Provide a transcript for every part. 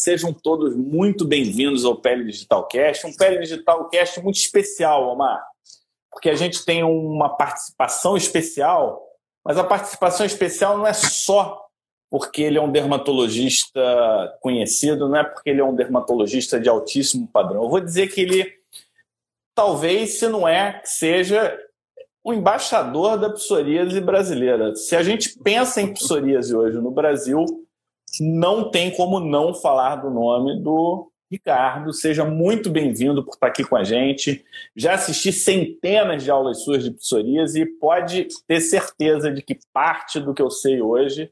Sejam todos muito bem-vindos ao Pele Digital Cast, um Pele Digital Cast muito especial, Omar, porque a gente tem uma participação especial, mas a participação especial não é só porque ele é um dermatologista conhecido, não é porque ele é um dermatologista de altíssimo padrão. Eu vou dizer que ele talvez, se não é, seja o embaixador da psoríase brasileira. Se a gente pensa em psoríase hoje no Brasil, não tem como não falar do nome do Ricardo. Seja muito bem-vindo por estar aqui com a gente. Já assisti centenas de aulas suas de psoríase e pode ter certeza de que parte do que eu sei hoje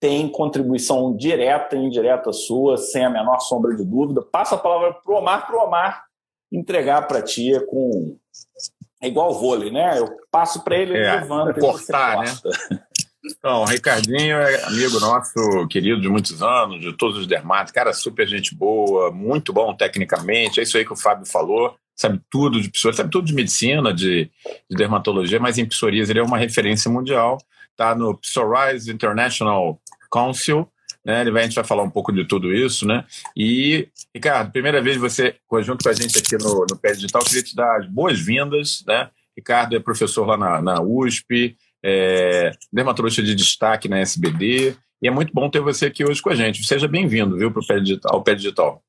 tem contribuição direta e indireta sua, sem a menor sombra de dúvida. Passo a palavra para o Omar, para o Omar entregar para ti com. É igual vôlei, né? Eu passo para ele, ele é, levanta. Cortar, né? Então, o Ricardinho é amigo nosso, querido de muitos anos, de todos os dermatos, cara super gente boa, muito bom tecnicamente, é isso aí que o Fábio falou, sabe tudo de psoríase, sabe tudo de medicina, de, de dermatologia, mas em psoríase ele é uma referência mundial, tá no Psoriasis International Council, né? Ele vai, a gente vai falar um pouco de tudo isso, né? E, Ricardo, primeira vez você junto com a gente aqui no, no Pé Digital, queria te dar as boas-vindas, né? Ricardo é professor lá na, na USP, é, dermatologista de destaque na SBD. E é muito bom ter você aqui hoje com a gente. Seja bem-vindo, viu, para o Pé Digital, ao Pé Digital.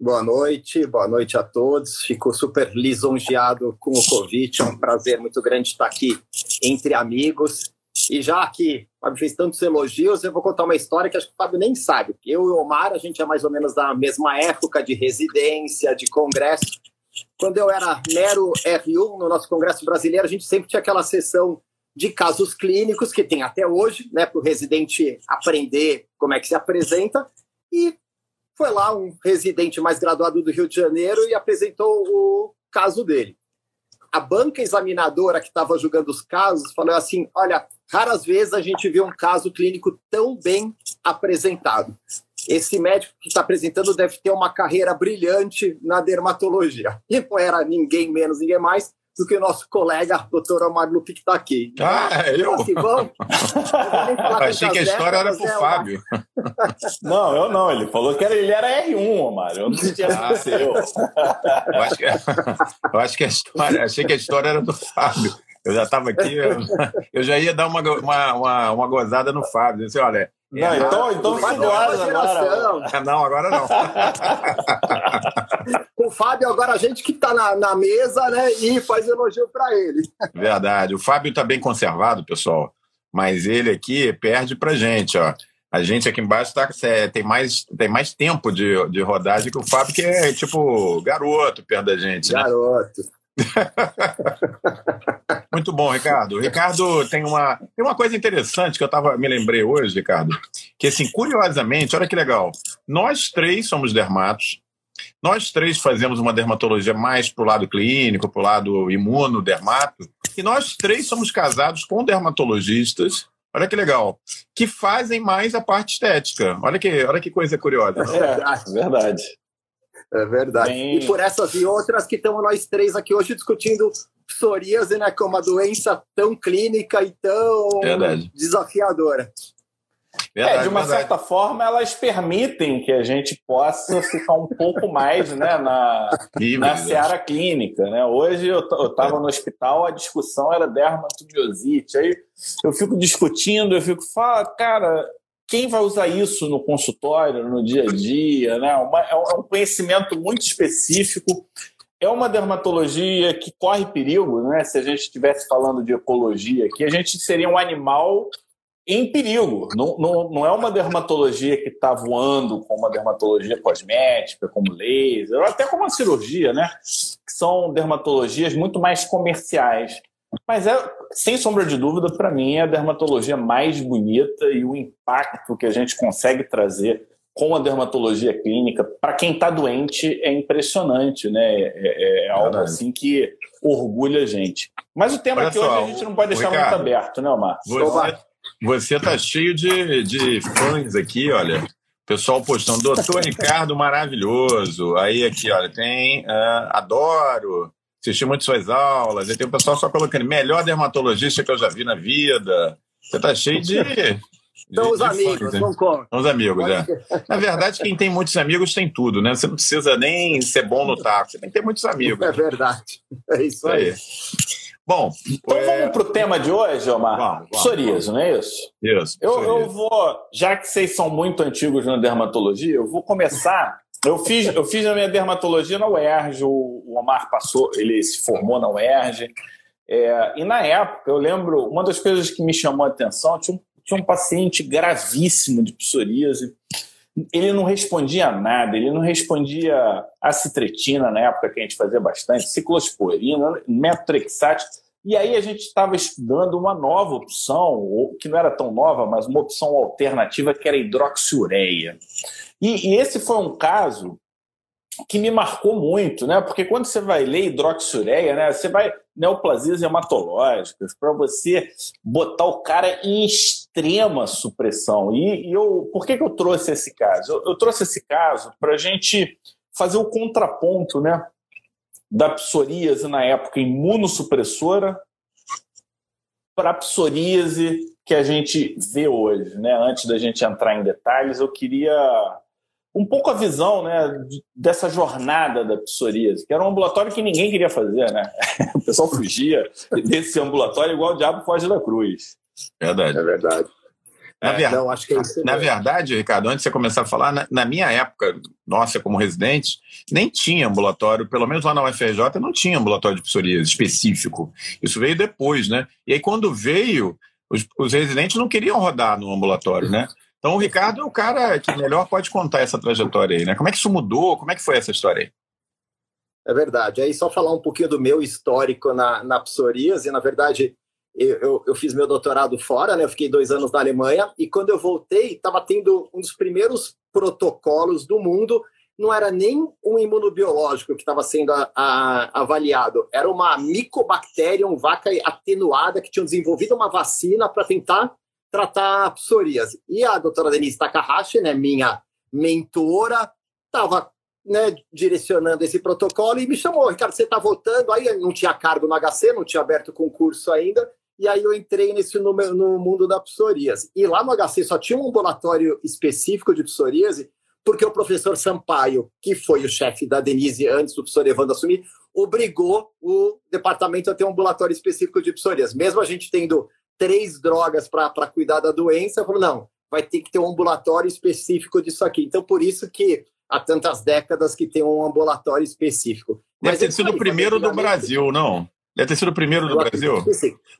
Boa noite, boa noite a todos. Fico super lisonjeado com o convite. É um prazer muito grande estar aqui entre amigos. E já que o Fábio fez tantos elogios, eu vou contar uma história que acho que o Fábio nem sabe. Eu e o Omar, a gente é mais ou menos da mesma época de residência, de congresso. Quando eu era mero R1 no nosso congresso brasileiro, a gente sempre tinha aquela sessão de casos clínicos que tem até hoje, né, para o residente aprender como é que se apresenta. E foi lá um residente mais graduado do Rio de Janeiro e apresentou o caso dele. A banca examinadora que estava julgando os casos falou assim: olha, raras vezes a gente vê um caso clínico tão bem apresentado. Esse médico que está apresentando deve ter uma carreira brilhante na dermatologia. E não era ninguém menos, ninguém mais do que o nosso colega, doutor Omar Lupi, que está aqui. Ah, é eu? Assim, vamos, Achei que a história era para o é Fábio. Não, eu não. Ele falou que era, ele era R1, Omar. Eu não tinha ah, seu. Eu acho, que, eu acho que a história... Achei que a história era do Fábio. Eu já estava aqui, eu, eu, já ia dar uma, uma, uma, uma gozada no Fábio. Disse, olha, não, então, então fique agora. Não, agora não. o Fábio, agora a gente que está na, na mesa, né? E faz elogio para ele. Verdade. O Fábio está bem conservado, pessoal. Mas ele aqui perde pra gente, ó. A gente aqui embaixo tá, é, tem, mais, tem mais tempo de, de rodagem que o Fábio, que é tipo garoto perto da gente. Né? Garoto. Né? Muito bom, Ricardo. Ricardo tem uma, tem uma coisa interessante que eu tava, me lembrei hoje, Ricardo, que assim, curiosamente, olha que legal, nós três somos dermatos, nós três fazemos uma dermatologia mais para o lado clínico, para o lado imuno-dermato, e nós três somos casados com dermatologistas, olha que legal, que fazem mais a parte estética. Olha que, olha que coisa curiosa. É, verdade. É verdade. Bem... E por essas e outras que estamos nós três aqui hoje discutindo psoríase, né, que é uma doença tão clínica e tão verdade. desafiadora. Verdade, é, de uma verdade. certa forma, elas permitem que a gente possa ficar um pouco mais né, na, Livre, na seara clínica. Né? Hoje eu estava no hospital, a discussão era dermatomiosite. Aí eu fico discutindo, eu fico, fala, cara, quem vai usar isso no consultório, no dia a dia, né? Uma, é, é um conhecimento muito específico. É uma dermatologia que corre perigo, né? Se a gente estivesse falando de ecologia aqui, a gente seria um animal em perigo. Não, não, não é uma dermatologia que está voando como uma dermatologia cosmética, como laser, ou até como a cirurgia, né? São dermatologias muito mais comerciais. Mas é, sem sombra de dúvida, para mim, é a dermatologia mais bonita e o impacto que a gente consegue trazer com a dermatologia clínica para quem está doente é impressionante, né? É, é, é algo assim que orgulha a gente. Mas o tema Olha aqui só, hoje a gente não pode deixar Ricardo, muito aberto, né, Omar? Você, está cheio de, de fãs aqui, olha. Pessoal postando, doutor Ricardo maravilhoso. Aí aqui, olha, tem uh, adoro assisti muito suas aulas, e tem o pessoal só colocando melhor dermatologista que eu já vi na vida. Você tá cheio de. São os amigos, não conta. São os amigos, é. Na verdade, quem tem muitos amigos tem tudo, né? Você não precisa nem ser bom no taco, você tem que ter muitos amigos. É verdade. É isso aí. Bom, então é... vamos para o tema de hoje, Omar. Vamos, Psoríase, não é isso? Isso. Eu, eu vou, já que vocês são muito antigos na dermatologia, eu vou começar. Eu fiz, eu fiz a minha dermatologia na UERJ, o Omar passou, ele se formou na UERJ. É, e na época, eu lembro, uma das coisas que me chamou a atenção, tinha um, tinha um paciente gravíssimo de psoríase, ele não respondia a nada, ele não respondia a citretina na época que a gente fazia bastante, ciclosporina, metotrexate, e aí a gente estava estudando uma nova opção, que não era tão nova, mas uma opção alternativa que era hidroxiureia. E, e esse foi um caso que me marcou muito, né? Porque quando você vai ler hidroxiureia, né? Você vai neoplasias hematológicas para você botar o cara em extrema supressão. E, e, eu, por que, que eu trouxe esse caso? Eu, eu trouxe esse caso para a gente fazer o contraponto, né? Da psoríase na época imunossupressora para a psoríase que a gente vê hoje, né? Antes da gente entrar em detalhes, eu queria um pouco a visão né, dessa jornada da psoríase, que era um ambulatório que ninguém queria fazer, né? O pessoal fugia desse ambulatório igual o diabo foge da cruz. Verdade. É verdade. Na, é, ver... não, acho que é na verdade, Ricardo, antes de você começar a falar, na, na, minha época, nossa, como residente, nem tinha ambulatório, pelo menos lá na UFRJ, não tinha ambulatório de psoríase específico. Isso veio depois, né? E aí, quando veio, os, os residentes não queriam rodar no ambulatório, né? Então, o Ricardo é o cara que melhor pode contar essa trajetória aí, né? Como é que isso mudou? Como é que foi essa história aí? É verdade. Aí, só falar um pouquinho do meu histórico na, na psoríase. Na verdade, eu, eu, eu, fiz meu doutorado fora, né? Eu fiquei dois anos na Alemanha. E quando eu voltei, estava tendo um dos primeiros protocolos do mundo. Não era nem um imunobiológico que estava sendo a, a, avaliado, era uma Mycobacterium vaca atenuada que tinha desenvolvido uma vacina para tentar tratar psoríase. E a doutora Denise Takahashi, né, minha mentora, estava né, direcionando esse protocolo e me chamou, Ricardo, você está voltando? Aí não tinha cargo no HC, não tinha aberto concurso ainda, e aí eu entrei nesse no, no mundo da psoríase. E lá no HC só tinha um ambulatório específico de psoríase, porque o professor Sampaio, que foi o chefe da Denise antes do professor Evandro assumir, obrigou o departamento a ter um ambulatório específico de psoríase. Mesmo a gente tendo três drogas para cuidar da doença, falou, não, vai ter que ter um ambulatório específico disso aqui. Então, por isso que há tantas décadas que tem um ambulatório específico. Deve Mas ter sido o primeiro do Brasil, não? Deve ter sido o primeiro do Brasil?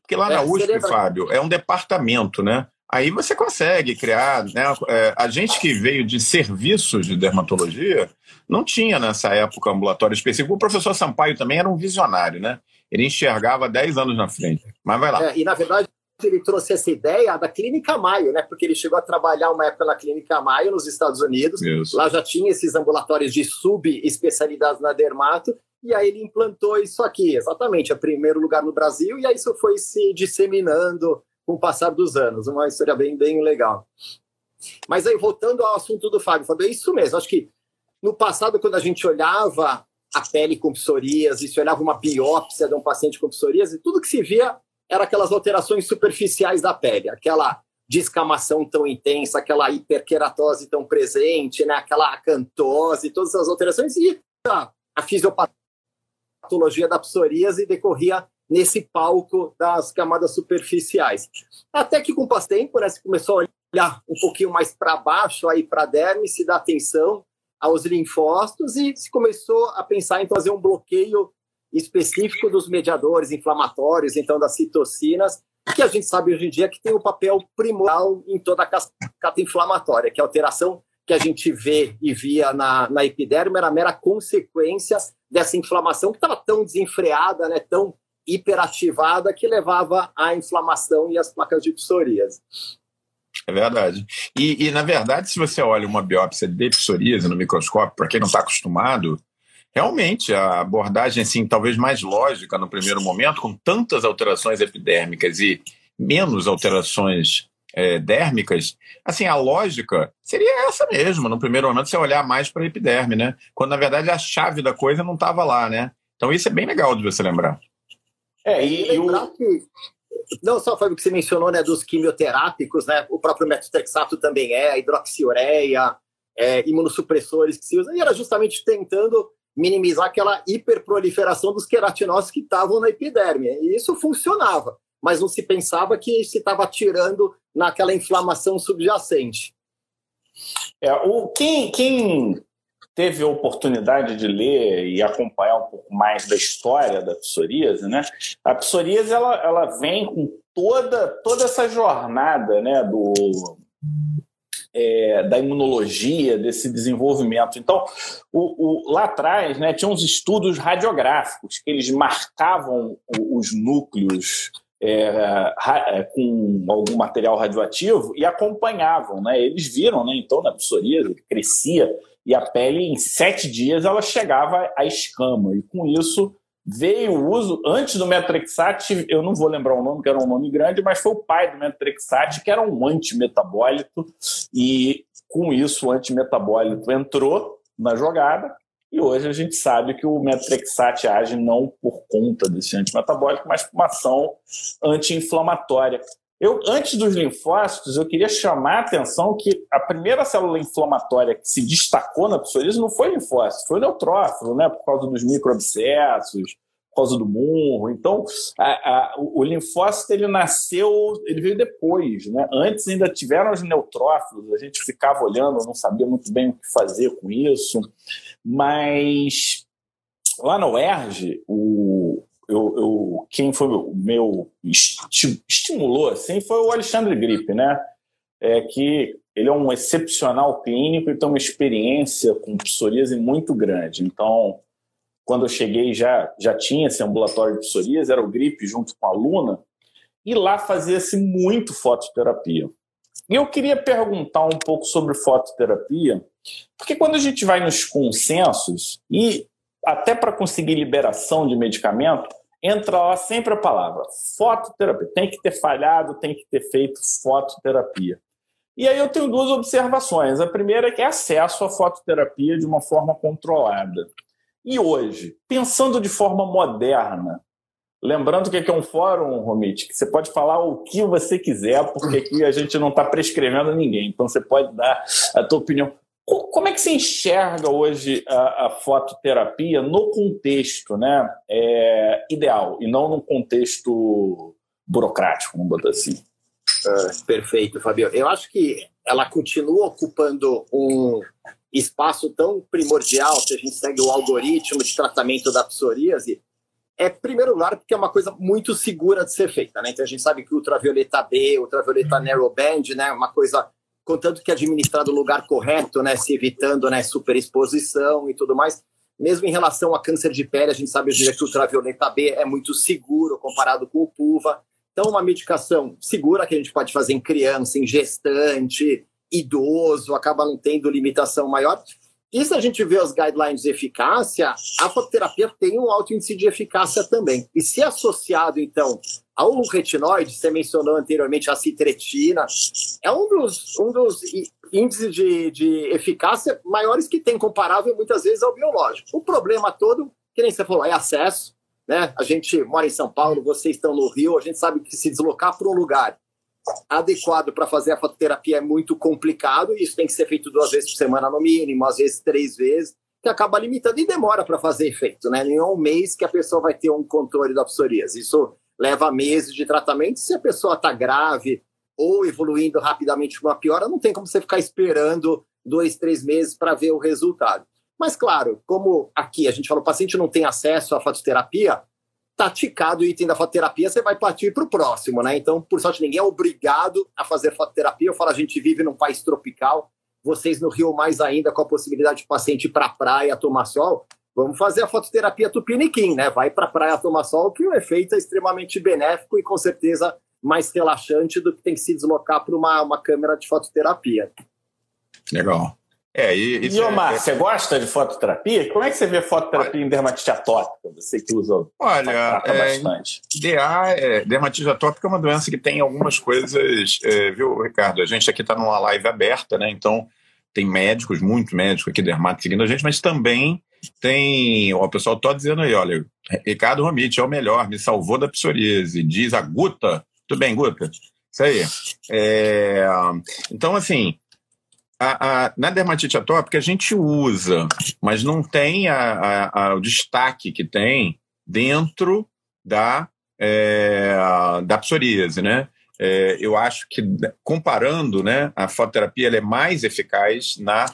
Porque lá na é, USP, Fábio, é um departamento, né? Aí você consegue criar, né? É, a gente que veio de serviços de dermatologia não tinha nessa época ambulatório específico. O professor Sampaio também era um visionário, né? Ele enxergava 10 anos na frente. Mas vai lá. É, e na verdade, ele trouxe essa ideia da Clínica Maio, né? Porque ele chegou a trabalhar uma época na Clínica Maio nos Estados Unidos. Isso. Lá já tinha esses ambulatórios de subespecialidades na dermato. E aí ele implantou isso aqui, exatamente, a primeiro lugar no Brasil, e aí isso foi se disseminando com o passar dos anos. Uma história bem, bem legal. Mas aí, voltando ao assunto do Fábio, Fábio, é isso mesmo. Acho que no passado, quando a gente olhava a pele com psoríase, se olhava uma biópsia de um paciente com psoríase, tudo que se via eram aquelas alterações superficiais da pele, aquela descamação tão intensa, aquela hiperqueratose tão presente, né? aquela acantose, todas essas alterações, e a, a fisiopatologia da psoríase decorria nesse palco das camadas superficiais. Até que com o tempo, né, se começou a olhar um pouquinho mais para baixo, aí para a derme, se dá atenção aos linfócitos e se começou a pensar em fazer um bloqueio específico dos mediadores inflamatórios, então das citocinas, que a gente sabe hoje em dia que tem um papel primordial em toda a cascata inflamatória, que é a alteração que a gente vê e via na, na epiderme era mera consequência dessa inflamação que estava tão desenfreada, né, tão hiperativada, que levava à inflamação e às placas de psoríase. É verdade. E, e, na verdade, se você olha uma biópsia de psoríase no microscópio, para quem não está acostumado, realmente a abordagem assim talvez mais lógica no primeiro momento, com tantas alterações epidérmicas e menos alterações é, dérmicas, assim a lógica seria essa mesmo. No primeiro momento você olhar mais para a epiderme, né? Quando na verdade a chave da coisa não estava lá, né? Então isso é bem legal de você lembrar. É e, e o... que não só foi o que você mencionou, né, dos quimioterápicos, né, o próprio metotrexato também é, a hidroxiureia, é, imunossupressores que se usam, e era justamente tentando minimizar aquela hiperproliferação dos queratinócitos que estavam na epiderme. E isso funcionava, mas não se pensava que se estava tirando naquela inflamação subjacente. É, o, quem, quem teve a oportunidade de ler e acompanhar um pouco mais da história da psoríase, né? A psoríase ela, ela vem com toda, toda essa jornada, né, do é, da imunologia, desse desenvolvimento. Então, o, o, lá atrás, né, tinha uns estudos radiográficos que eles marcavam os núcleos é, é, com algum material radioativo e acompanhavam, né? Eles viram, né? Então, na psoríase crescia e a pele em sete dias ela chegava à escama e com isso veio o uso, antes do Metrexat, eu não vou lembrar o nome, que era um nome grande, mas foi o pai do Metrexat, que era um antimetabólito, e com isso o antimetabólito entrou na jogada, e hoje a gente sabe que o Metrexat age não por conta desse antimetabólico, mas por uma ação anti-inflamatória. Eu, antes dos linfócitos, eu queria chamar a atenção que a primeira célula inflamatória que se destacou na psoríase não foi linfócito, foi o neutrófilo, né, por causa dos microabscessos, por causa do murro. Então, a, a, o, linfócito ele nasceu, ele veio depois, né? Antes ainda tiveram os neutrófilos, a gente ficava olhando, não sabia muito bem o que fazer com isso, mas lá no UERJ, o, eu, eu, quem foi o meu estimulou assim foi o Alexandre Gripe, né? É que ele é um excepcional clínico e tem uma experiência com psoríase muito grande. Então, quando eu cheguei já já tinha esse ambulatório de psoríase, era o Gripe junto com a Luna, e lá fazia-se muito fototerapia. E eu queria perguntar um pouco sobre fototerapia, porque quando a gente vai nos consensos e até para conseguir liberação de medicamento, entra lá sempre a palavra fototerapia. Tem que ter falhado, tem que ter feito fototerapia. E aí eu tenho duas observações. A primeira é que é acesso à fototerapia de uma forma controlada. E hoje, pensando de forma moderna, lembrando que aqui é um fórum, Romit, que você pode falar o que você quiser, porque aqui a gente não está prescrevendo ninguém. Então você pode dar a tua opinião. Como é que se enxerga hoje a, a fototerapia no contexto né, é, ideal e não no contexto burocrático, vamos botar assim? Uh, perfeito, Fabio. Eu acho que ela continua ocupando um espaço tão primordial se a gente segue o algoritmo de tratamento da psoríase. É, primeiro lugar, porque é uma coisa muito segura de ser feita. Né? Então, a gente sabe que ultravioleta B, ultravioleta narrowband, né, uma coisa contanto que administrado no lugar correto, né, se evitando né, superexposição e tudo mais. Mesmo em relação a câncer de pele, a gente sabe hoje que o ultravioleta B é muito seguro comparado com o PUVA. Então, uma medicação segura que a gente pode fazer em criança, em gestante, idoso, acaba não tendo limitação maior. E se a gente vê os guidelines de eficácia, a fototerapia tem um alto índice de eficácia também. E se associado, então, ao retinóide, você mencionou anteriormente a citretina, é um dos, um dos índices de, de eficácia maiores que tem, comparável muitas vezes ao biológico. O problema todo, que nem você falou, é acesso. Né? A gente mora em São Paulo, vocês estão no Rio, a gente sabe que se deslocar para um lugar adequado para fazer a fototerapia é muito complicado, e isso tem que ser feito duas vezes por semana no mínimo, às vezes três vezes, que acaba limitando e demora para fazer efeito, né? É um mês que a pessoa vai ter um controle da psoríase. Isso leva meses de tratamento. Se a pessoa está grave ou evoluindo rapidamente para uma piora, não tem como você ficar esperando dois, três meses para ver o resultado. Mas, claro, como aqui a gente falou, o paciente não tem acesso à fototerapia, tá ticado o item da fototerapia, você vai partir para o próximo, né? Então, por sorte, ninguém é obrigado a fazer fototerapia. Eu falo, a gente vive num país tropical, vocês no Rio mais ainda, com a possibilidade de paciente ir para a praia tomar sol, vamos fazer a fototerapia tupiniquim, né? Vai para a praia tomar sol, que o efeito é extremamente benéfico e com certeza mais relaxante do que tem que se deslocar para uma, uma câmera de fototerapia. Legal. É, e, e Omar, é, você gosta de fototerapia? Como é que você vê fototerapia olha, em dermatite atópica? Você que usa olha, é, bastante. DA, é, dermatite atópica é uma doença que tem algumas coisas, é, viu, Ricardo? A gente aqui está numa live aberta, né? Então tem médicos, muitos médicos aqui dermato seguindo a gente, mas também tem o pessoal todo dizendo aí, olha, Ricardo Romit é o melhor, me salvou da psoríase, diz a Guta Tudo bem, Guta? Isso aí. É, então, assim, a, a, na dermatite atópica a gente usa, mas não tem a, o destaque que tem dentro da, é, da psoríase, né? É, eu acho que, comparando, né, a fototerapia é mais eficaz na,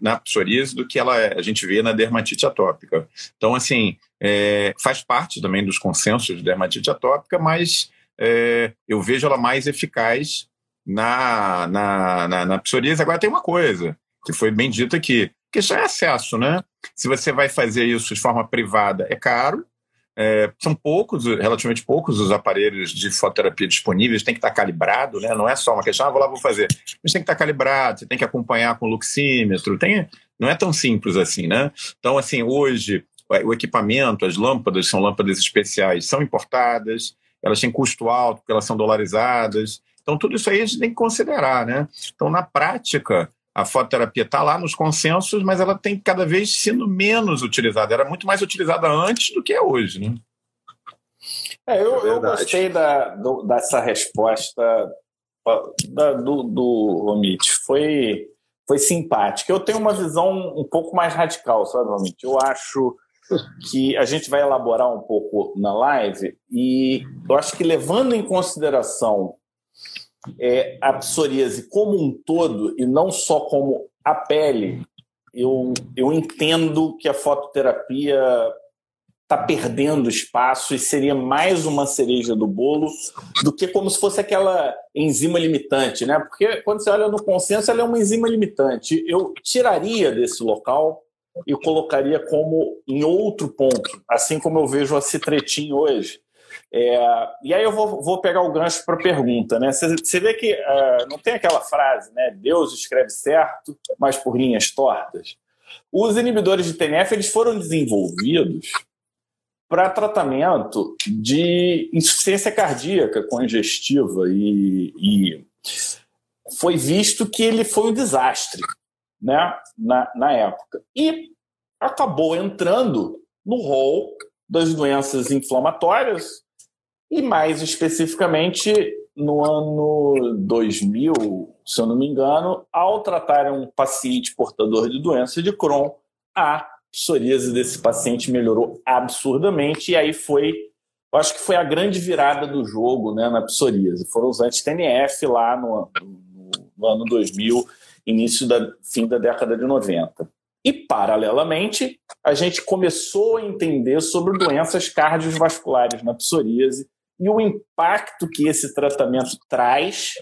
na psoríase do que ela, a gente vê na dermatite atópica. Então, assim, é, faz parte também dos consensos de dermatite atópica, mas é, eu vejo ela mais eficaz na, na, na, na psoríase. Agora tem uma coisa que foi bem dito aqui, que já é acesso, né? Se você vai fazer isso de forma privada, é caro. É, são poucos, relativamente poucos, os aparelhos de fototerapia disponíveis, tem que estar calibrado, né? Não é só uma questão, ah, vou lá, vou fazer. Mas tem que estar calibrado, você tem que acompanhar com luxímetro, tem, não é tão simples assim, né? Então, assim, hoje, o equipamento, as lâmpadas são lâmpadas especiais, são importadas, elas têm custo alto, porque elas são dolarizadas. Então, tudo isso aí a gente tem que considerar, né? Então, na prática, a fototerapia está lá nos consensos, mas ela tem cada vez sendo menos utilizada. Era muito mais utilizada antes do que é hoje, né? É, eu, é eu gostei da, do, dessa resposta da, do, do Romit. Foi, foi simpática. Eu tenho uma visão um pouco mais radical, sabe, Romit? Eu acho que a gente vai elaborar um pouco na live e eu acho que levando em consideração é, a psoríase como um todo e não só como a pele, eu, eu entendo que a fototerapia está perdendo espaço e seria mais uma cereja do bolo do que como se fosse aquela enzima limitante, né? Porque quando você olha no consenso, ela é uma enzima limitante. Eu tiraria desse local e colocaria como em outro ponto, assim como eu vejo a citretin hoje. É, e aí eu vou, vou pegar o gancho para a pergunta, né? Você vê que uh, não tem aquela frase, né? Deus escreve certo, mas por linhas tortas. Os inibidores de TNF eles foram desenvolvidos para tratamento de insuficiência cardíaca congestiva e, e, foi visto que ele foi um desastre, né? Na, na época e acabou entrando no rol das doenças inflamatórias e mais especificamente no ano 2000, se eu não me engano, ao tratar um paciente portador de doença de Crohn, a psoríase desse paciente melhorou absurdamente e aí foi, eu acho que foi a grande virada do jogo né, na psoríase. Foram os anti-TNF lá no, no, no ano 2000, início da fim da década de 90. E, paralelamente, a gente começou a entender sobre doenças cardiovasculares na psoríase e o impacto que esse tratamento traz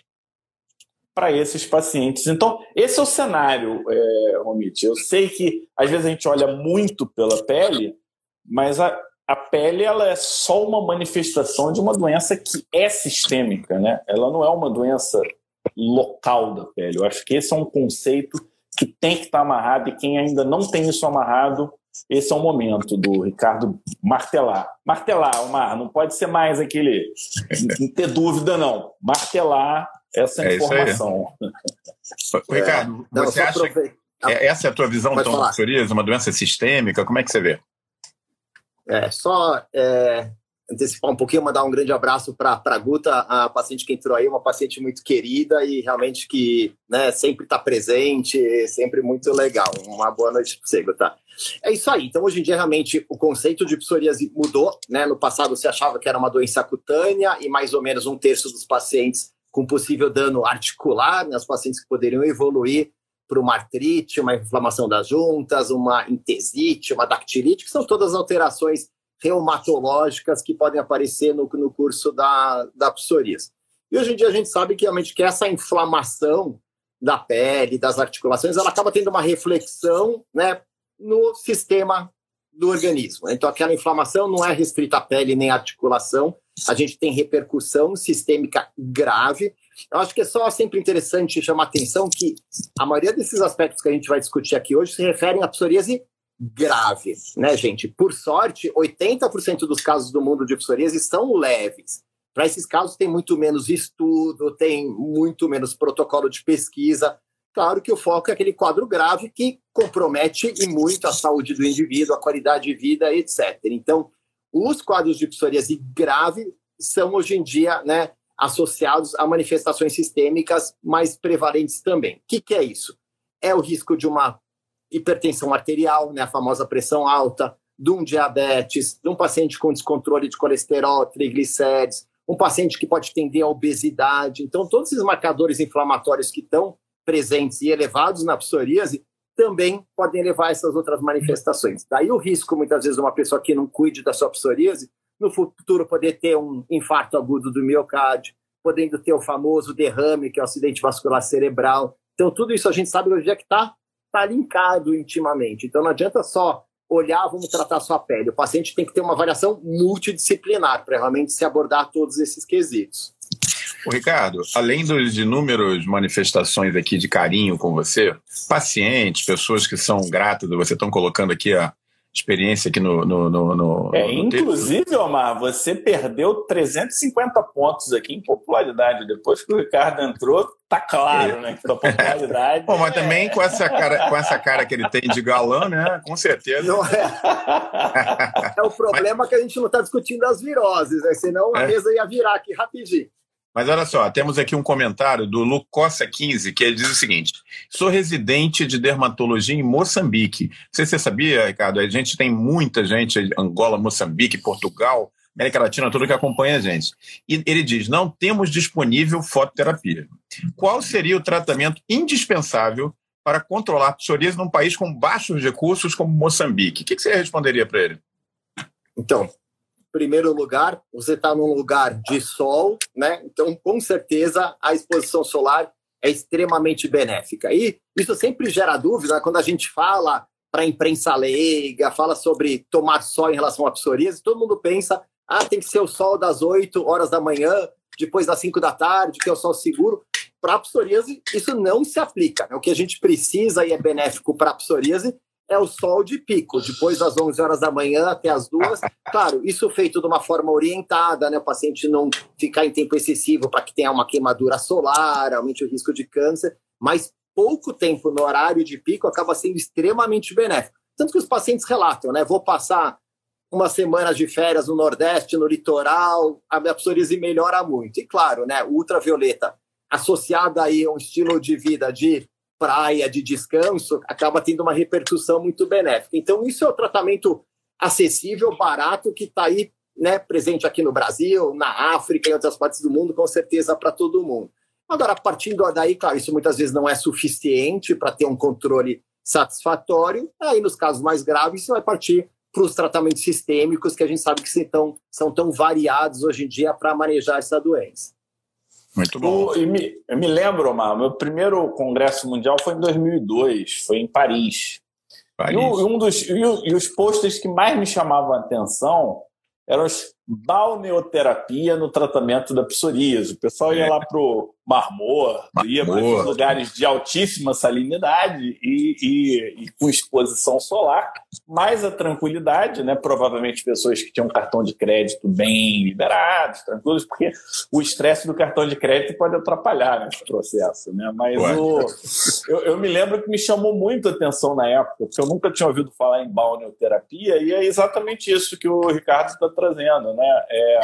para esses pacientes. Então, esse é o cenário, é, Romit. Eu sei que às vezes a gente olha muito pela pele, mas a, a pele ela é só uma manifestação de uma doença que é sistêmica, né? Ela não é uma doença local da pele. Eu acho que esse é um conceito que tem que estar amarrado e quem ainda não tem isso amarrado esse é o momento do Ricardo martelar. Martelar, Omar, não pode ser mais aquele. Não ter dúvida, não. Martelar essa é informação. Ricardo, é, você acha que essa é a tua visão pode então, psoríase, uma doença sistêmica? Como é que você vê? É, só é, antecipar um pouquinho, mandar um grande abraço para a Guta, a paciente que entrou aí, uma paciente muito querida e realmente que né, sempre está presente, sempre muito legal. Uma boa noite para você, Guta. É isso aí. Então, hoje em dia, realmente, o conceito de psoríase mudou. Né? No passado, você achava que era uma doença cutânea e mais ou menos um terço dos pacientes com possível dano articular, né? os pacientes que poderiam evoluir para uma artrite, uma inflamação das juntas, uma intesite, uma dactilite, que são todas alterações reumatológicas que podem aparecer no, no curso da, da psoríase. E hoje em dia a gente sabe que realmente que essa inflamação da pele, das articulações, ela acaba tendo uma reflexão né, no sistema do organismo. Então, aquela inflamação não é restrita à pele nem à articulação, a gente tem repercussão sistêmica grave. Eu acho que é só sempre interessante chamar atenção que a maioria desses aspectos que a gente vai discutir aqui hoje se referem à psoríase grave, né, gente? Por sorte, 80% dos casos do mundo de psoríase são leves. Para esses casos, tem muito menos estudo, tem muito menos protocolo de pesquisa. Claro que o foco é aquele quadro grave que compromete e muito a saúde do indivíduo, a qualidade de vida, etc. Então, os quadros de psoríase grave são hoje em dia, né, associados a manifestações sistêmicas mais prevalentes também. O que, que é isso? É o risco de uma hipertensão arterial, né, a famosa pressão alta, de um diabetes, de um paciente com descontrole de colesterol, triglicérides, um paciente que pode tender à obesidade. Então, todos esses marcadores inflamatórios que estão presentes e elevados na psoríase também podem levar a essas outras manifestações. Daí o risco, muitas vezes, de uma pessoa que não cuide da sua psoríase, no futuro poder ter um infarto agudo do miocárdio, podendo ter o famoso derrame, que é o acidente vascular cerebral. Então, tudo isso a gente sabe hoje é que está tá linkado intimamente. Então, não adianta só olhar, vamos tratar sua pele. O paciente tem que ter uma avaliação multidisciplinar para realmente se abordar todos esses quesitos. Ricardo, além dos inúmeros manifestações aqui de carinho com você, pacientes, pessoas que são gratas, você estão colocando aqui a experiência aqui no. no, no, no é, no inclusive, Omar, você perdeu 350 pontos aqui em popularidade. Depois que o Ricardo entrou, tá claro, né? Que a popularidade. Bom, mas é... também com essa, cara, com essa cara que ele tem de galã, né? Com certeza. Não é. é o problema mas... que a gente não está discutindo as viroses, né? Senão a é. mesa ia virar aqui rapidinho. Mas olha só, temos aqui um comentário do Lucossa15, que ele diz o seguinte: sou residente de dermatologia em Moçambique. Não sei se você sabia, Ricardo, a gente tem muita gente, Angola, Moçambique, Portugal, América Latina, tudo que acompanha a gente. E ele diz: não temos disponível fototerapia. Qual seria o tratamento indispensável para controlar a psoríase num país com baixos recursos como Moçambique? O que você responderia para ele? Então, primeiro lugar, você está num lugar de sol, né? Então, com certeza, a exposição solar é extremamente benéfica. E isso sempre gera dúvida né? quando a gente fala para a imprensa leiga, fala sobre tomar sol em relação à psoríase, todo mundo pensa, ah, tem que ser o sol das 8 horas da manhã, depois das 5 da tarde, que é o sol seguro. Para a psoríase, isso não se aplica. Né? O que a gente precisa e é benéfico para a psoríase é o sol de pico, depois das 11 horas da manhã até as duas. Claro, isso feito de uma forma orientada, né? O paciente não ficar em tempo excessivo para que tenha uma queimadura solar, aumente o risco de câncer, mas pouco tempo no horário de pico acaba sendo extremamente benéfico. Tanto que os pacientes relatam, né? Vou passar uma semana de férias no Nordeste, no litoral, a minha psoríase melhora muito. E claro, né? Ultravioleta associada aí a um estilo de vida de praia, de descanso, acaba tendo uma repercussão muito benéfica. Então, isso é o tratamento acessível, barato, que está aí né, presente aqui no Brasil, na África e em outras partes do mundo, com certeza para todo mundo. Agora, partindo daí, claro, isso muitas vezes não é suficiente para ter um controle satisfatório. Aí, nos casos mais graves, isso vai partir para os tratamentos sistêmicos, que a gente sabe que são tão, são tão variados hoje em dia para manejar essa doença. Muito bom. O, me, eu me lembro, Omar, meu primeiro congresso mundial foi em 2002, foi em Paris. Paris. E, o, um dos, e, e os posters que mais me chamavam a atenção eram os balneoterapia no tratamento da psoríase. O pessoal ia é. lá para o Mar Morto, ia para lugares de altíssima salinidade e, e, e, com exposição solar, mais a tranquilidade, né? provavelmente pessoas que tinham cartão de crédito bem liberados, tranquilos, porque o estresse do cartão de crédito pode atrapalhar nesse processo. Né? Mas o, eu, eu, me lembro que me chamou muito a atenção na época, porque eu nunca tinha ouvido falar em balneoterapia, e é exatamente isso que o Ricardo está trazendo. Né? É,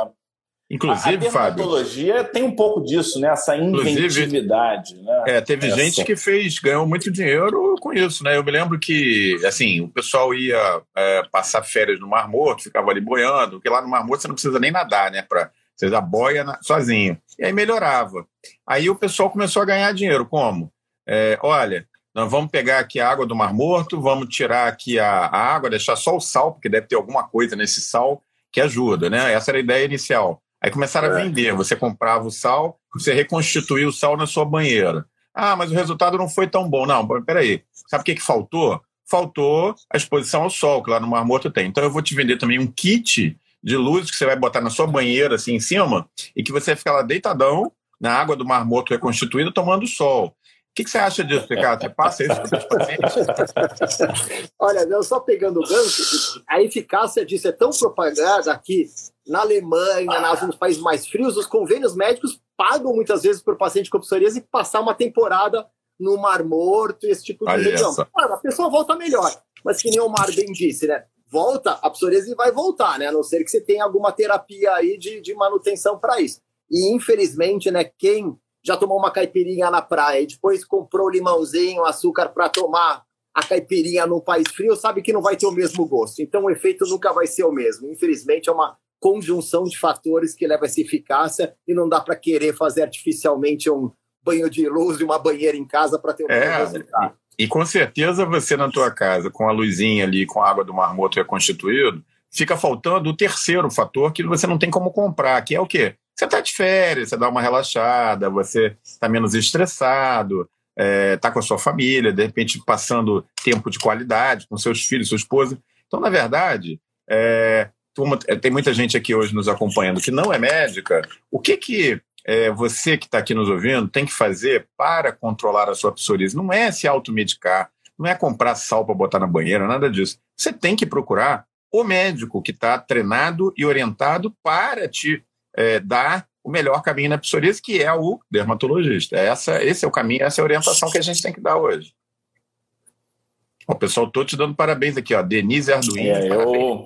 Inclusive, a, a dermatologia Fábio, tem um pouco disso, né? Essa inventividade. Né? É, teve Essa. gente que fez, ganhou muito dinheiro com isso, né? Eu me lembro que, assim, o pessoal ia é, passar férias no Mar Morto, ficava ali boiando, porque lá no Mar Morto você não precisa nem nadar, né? Pra, você já boia na, sozinho. E aí melhorava. Aí o pessoal começou a ganhar dinheiro. Como? É, olha, nós vamos pegar aqui a água do Mar Morto, vamos tirar aqui a, a água, deixar só o sal, porque deve ter alguma coisa nesse sal que ajuda, né? Essa era a ideia inicial. Aí começaram a é. vender. Você comprava o sal, você reconstituía o sal na sua banheira. Ah, mas o resultado não foi tão bom. Não, peraí. Sabe o que, que faltou? Faltou a exposição ao sol, que lá no Mar Morto tem. Então eu vou te vender também um kit de luz que você vai botar na sua banheira, assim, em cima, e que você fica lá deitadão, na água do Mar Morto reconstituída, tomando sol. O que, que, você acha disso, Ricardo? Você passa isso para os pacientes? Olha, eu só pegando o gancho, a eficácia disso é tão propagada aqui na Alemanha, nas, nos países mais frios, os convênios médicos pagam muitas vezes para o paciente com psoríase passar uma temporada no Mar Morto, esse tipo de região. a pessoa volta melhor. Mas que nem o Mar bem disse, né? Volta, a psoríase vai voltar, né? A não ser que você tenha alguma terapia aí de, de manutenção para isso. E infelizmente, né, quem já tomou uma caipirinha na praia e depois comprou limãozinho, açúcar para tomar a caipirinha num país frio, sabe que não vai ter o mesmo gosto. Então o efeito nunca vai ser o mesmo. Infelizmente é uma conjunção de fatores que leva a essa eficácia e não dá para querer fazer artificialmente um banho de luz e uma banheira em casa para ter um é, resultado. E, e com certeza você na tua casa, com a luzinha ali, com a água do marmoto reconstituído, fica faltando o terceiro fator que você não tem como comprar, que é o quê? Você está de férias, você dá uma relaxada, você está menos estressado, está é, tá com a sua família, de repente passando tempo de qualidade com seus filhos, sua esposa. Então, na verdade, é, é tem muita gente aqui hoje nos acompanhando que não é médica. O que que é, você que está aqui nos ouvindo tem que fazer para controlar a sua psoríase? Não é se automedicar, não é comprar sal para botar na banheira, nada disso. Você tem que procurar o médico que está treinado e orientado para te é, dar o melhor caminho na psoríase, que é o dermatologista. Essa, esse é o caminho, essa é a orientação que a gente tem que dar hoje. O pessoal, estou te dando parabéns aqui, ó. Denise Arduino. É, eu...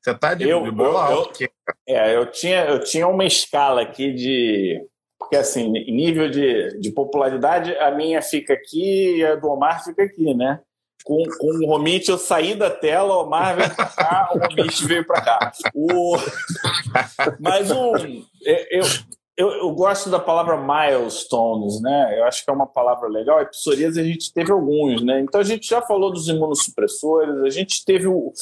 Você está de, eu, de boa eu, eu, é, eu tinha, eu tinha uma escala aqui de. Porque, assim, nível de, de popularidade, a minha fica aqui e a do Omar fica aqui, né? Com, com o Romit, eu saí da tela, o Omar veio para cá, o Romit veio para cá. O... Mas o, eu, eu, eu, gosto da palavra milestones, né? Eu acho que é uma palavra legal. E psoríase a gente teve alguns, né? Então a gente já falou dos imunossupressores, a gente teve o,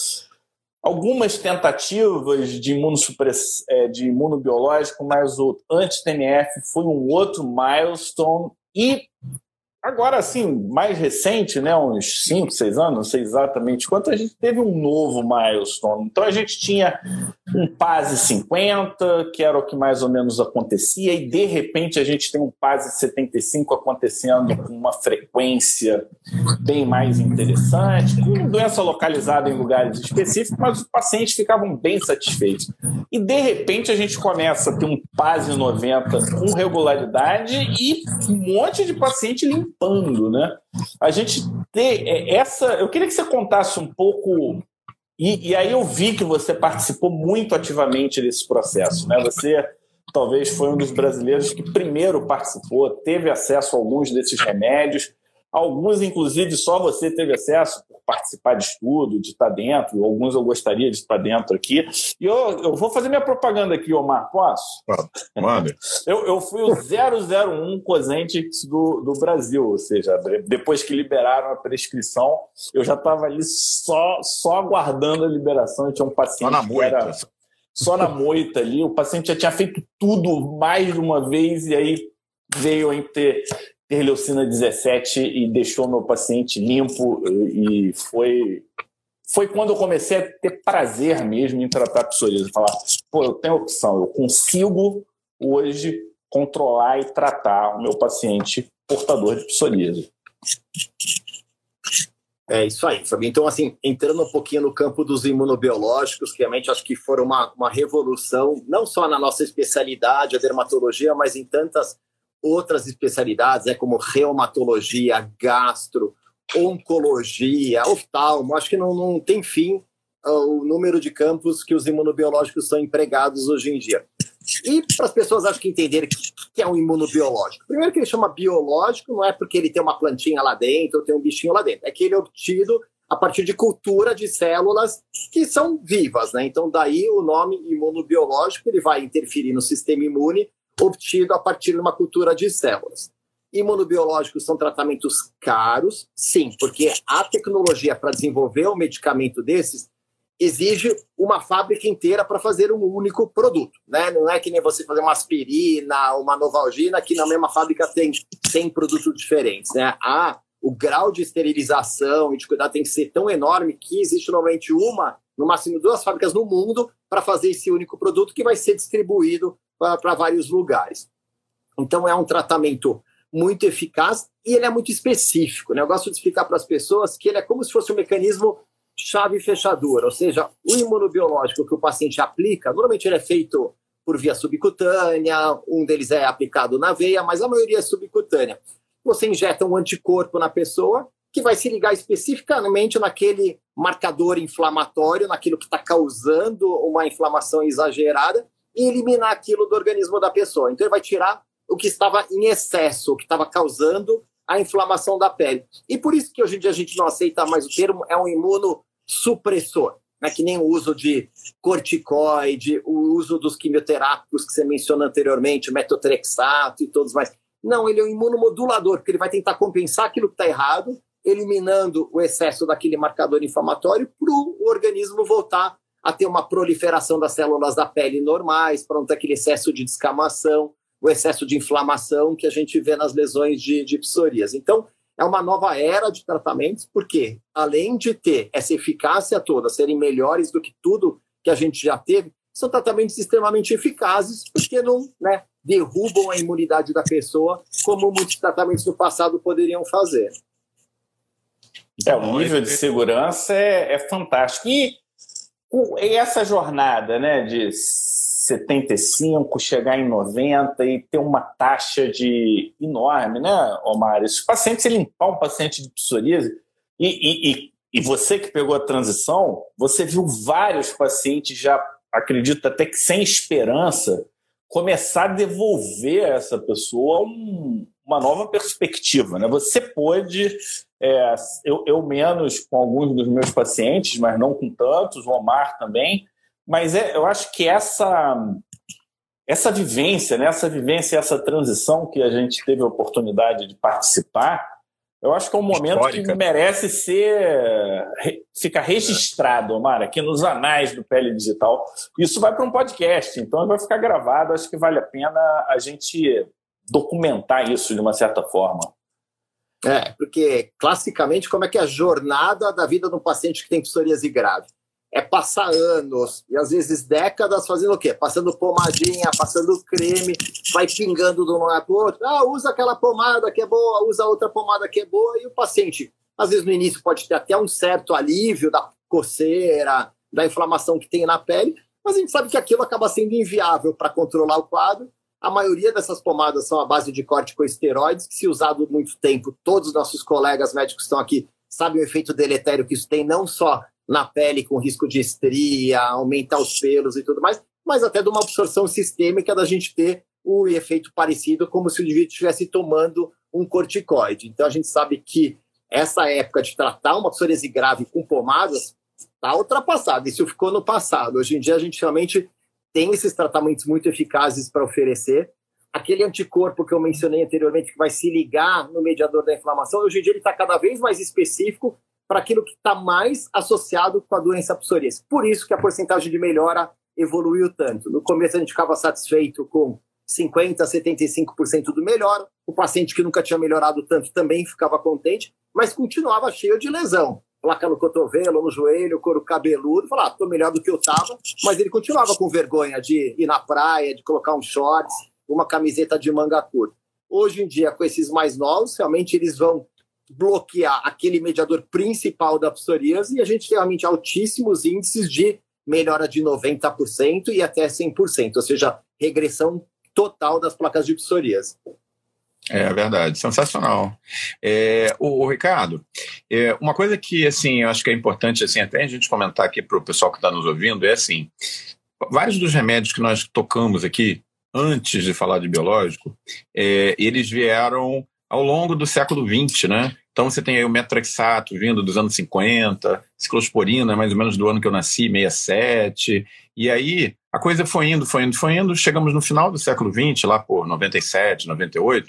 algumas tentativas de, imunossupress, é, de imunobiológico, mas o anti-TNF foi um outro milestone. E Agora, assim, mais recente, né, uns 5, 6 anos, não sei exatamente quanto, a gente teve um novo milestone. Então, a gente tinha um PASE 50, que era o que mais ou menos acontecia, e de repente a gente tem um PASE 75 acontecendo com uma frequência bem mais interessante, com doença localizada em lugares específicos, mas os pacientes ficavam bem satisfeitos. E de repente a gente começa a ter um PASE 90 com regularidade e um monte de paciente limpando, né? A gente ter é, essa. Eu queria que você contasse um pouco e, e, aí eu vi que você participou muito ativamente desse processo, né? Você talvez foi um dos brasileiros que primeiro participou, teve acesso a alguns desses remédios, Alguns, inclusive, só você teve acesso por participar de estudo, de estar dentro. Alguns eu gostaria de estar dentro aqui. E eu, eu vou fazer minha propaganda aqui, Omar. Posso? Manda. eu, eu fui o 001 Cosentix do, do Brasil, ou seja, depois que liberaram a prescrição, eu já estava ali só, só aguardando a liberação. Eu tinha um paciente só na moita. Era, só na moita ali. O paciente já tinha feito tudo mais de uma vez e aí veio a ter interleucina 17 e deixou meu paciente limpo e foi foi quando eu comecei a ter prazer mesmo em tratar psoríase, falar, pô, eu tenho opção, eu consigo hoje controlar e tratar o meu paciente portador de psoríase. É isso aí, Fabinho. Então, assim, entrando um pouquinho no campo dos imunobiológicos, que realmente acho que foram uma, uma revolução, não só na nossa especialidade, a dermatologia, mas em tantas outras especialidades, é como reumatologia, gastro, oncologia, oftalmo, acho que não, não tem fim uh, o número de campos que os imunobiológicos são empregados hoje em dia. E para as pessoas acho que entenderem o que é um imunobiológico. Primeiro que ele chama biológico, não é porque ele tem uma plantinha lá dentro ou tem um bichinho lá dentro, é que ele é obtido a partir de cultura de células que são vivas, né? Então daí o nome imunobiológico, ele vai interferir no sistema imune obtido a partir de uma cultura de células. Imunobiológicos são tratamentos caros, sim, porque a tecnologia para desenvolver um medicamento desses exige uma fábrica inteira para fazer um único produto, né? Não é que nem você fazer uma aspirina, uma novalgina, que na mesma fábrica tem 100 produtos diferentes, né? A, o grau de esterilização e de cuidado tem que ser tão enorme que existe normalmente uma, no máximo duas fábricas no mundo para fazer esse único produto que vai ser distribuído para vários lugares. Então, é um tratamento muito eficaz e ele é muito específico. Né? Eu gosto de explicar para as pessoas que ele é como se fosse um mecanismo chave fechadura, ou seja, o imunobiológico que o paciente aplica, normalmente ele é feito por via subcutânea, um deles é aplicado na veia, mas a maioria é subcutânea. Você injeta um anticorpo na pessoa que vai se ligar especificamente naquele marcador inflamatório, naquilo que está causando uma inflamação exagerada, e eliminar aquilo do organismo da pessoa. Então ele vai tirar o que estava em excesso, o que estava causando a inflamação da pele. E por isso que hoje em dia a gente não aceita mais o termo, é um imunossupressor, né? que nem o uso de corticoide, o uso dos quimioterápicos que você mencionou anteriormente, metotrexato e todos mais. Não, ele é um imunomodulador, porque ele vai tentar compensar aquilo que está errado, eliminando o excesso daquele marcador inflamatório para o organismo voltar a ter uma proliferação das células da pele normais, ter aquele excesso de descamação, o excesso de inflamação que a gente vê nas lesões de, de psoríase. Então, é uma nova era de tratamentos, porque além de ter essa eficácia toda, serem melhores do que tudo que a gente já teve, são tratamentos extremamente eficazes, porque não né, derrubam a imunidade da pessoa, como muitos tratamentos no passado poderiam fazer. É, o nível de segurança é, é fantástico. E e essa jornada né, de 75, chegar em 90 e ter uma taxa de enorme, né, Omar? Esses pacientes, limpar um paciente de psoríase, e, e, e, e você que pegou a transição, você viu vários pacientes já, acredito até que sem esperança, começar a devolver a essa pessoa um, uma nova perspectiva. Né? Você pôde é, eu, eu, menos com alguns dos meus pacientes, mas não com tantos, o Omar também. Mas é, eu acho que essa essa vivência, né, essa vivência, essa transição que a gente teve a oportunidade de participar, eu acho que é um momento Histórica. que merece ser ficar registrado, Omar, aqui nos anais do Pele Digital. Isso vai para um podcast, então vai ficar gravado. Acho que vale a pena a gente documentar isso de uma certa forma. É, porque classicamente, como é que é a jornada da vida de um paciente que tem psoríase grave? É passar anos e às vezes décadas fazendo o quê? Passando pomadinha, passando creme, vai pingando de um lado para o outro. Ah, usa aquela pomada que é boa, usa outra pomada que é boa, e o paciente, às vezes no início, pode ter até um certo alívio da coceira, da inflamação que tem na pele, mas a gente sabe que aquilo acaba sendo inviável para controlar o quadro a maioria dessas pomadas são à base de corticosteroides, que se usado muito tempo, todos os nossos colegas médicos que estão aqui sabem o efeito deletério que isso tem, não só na pele com risco de estria, aumentar os pelos e tudo mais, mas até de uma absorção sistêmica da gente ter o efeito parecido como se o indivíduo estivesse tomando um corticoide. Então a gente sabe que essa época de tratar uma psoríase grave com pomadas está ultrapassada. Isso ficou no passado. Hoje em dia a gente realmente tem esses tratamentos muito eficazes para oferecer. Aquele anticorpo que eu mencionei anteriormente, que vai se ligar no mediador da inflamação, hoje em dia ele está cada vez mais específico para aquilo que está mais associado com a doença psoríase. Por isso que a porcentagem de melhora evoluiu tanto. No começo a gente ficava satisfeito com 50%, 75% do melhor. O paciente que nunca tinha melhorado tanto também ficava contente, mas continuava cheio de lesão placa no cotovelo, no joelho, couro cabeludo, falar, ah, tô melhor do que eu tava, mas ele continuava com vergonha de ir na praia, de colocar um shorts, uma camiseta de manga curta. Hoje em dia, com esses mais novos, realmente eles vão bloquear aquele mediador principal da psoríase e a gente tem realmente altíssimos índices de melhora de 90% e até 100%, ou seja, regressão total das placas de psoríase. É verdade, sensacional. É, o, o, Ricardo, é, uma coisa que assim eu acho que é importante assim até a gente comentar aqui para o pessoal que está nos ouvindo é assim, vários dos remédios que nós tocamos aqui antes de falar de biológico, é, eles vieram ao longo do século XX, né? Então você tem aí o metrexato vindo dos anos 50, ciclosporina mais ou menos do ano que eu nasci, 67, e aí a coisa foi indo, foi indo, foi indo, chegamos no final do século XX, lá por 97, 98,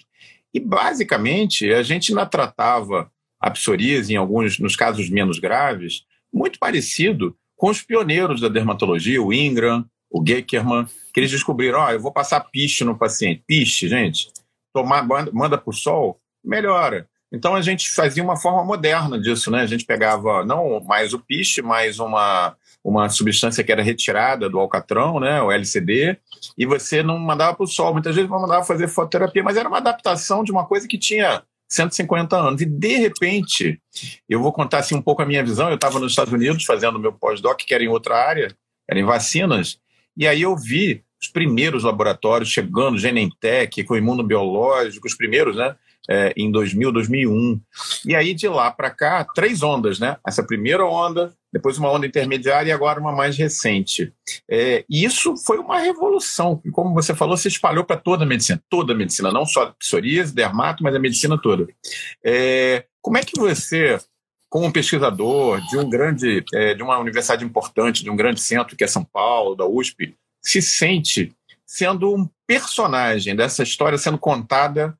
e basicamente a gente ainda tratava a psoríase, em alguns, nos casos menos graves, muito parecido com os pioneiros da dermatologia, o Ingram, o Geckerman, que eles descobriram, ó, oh, eu vou passar piche no paciente. Piche, gente, tomar, manda para o sol, melhora. Então a gente fazia uma forma moderna disso, né? A gente pegava não mais o piche, mais uma uma substância que era retirada do alcatrão, né, o LCD, e você não mandava para o sol. Muitas vezes mandava fazer fototerapia, mas era uma adaptação de uma coisa que tinha 150 anos. E, de repente, eu vou contar assim, um pouco a minha visão. Eu estava nos Estados Unidos fazendo meu pós-doc, que era em outra área, era em vacinas, e aí eu vi os primeiros laboratórios chegando, Genentech, com imunobiológico, os primeiros, né? É, em 2000, 2001. E aí, de lá para cá, três ondas, né? Essa primeira onda, depois uma onda intermediária e agora uma mais recente. É, e isso foi uma revolução, e como você falou, se espalhou para toda a medicina, toda a medicina, não só psoríase, dermato, mas a medicina toda. É, como é que você, como pesquisador de um grande, é, de uma universidade importante, de um grande centro que é São Paulo, da USP, se sente sendo um personagem dessa história sendo contada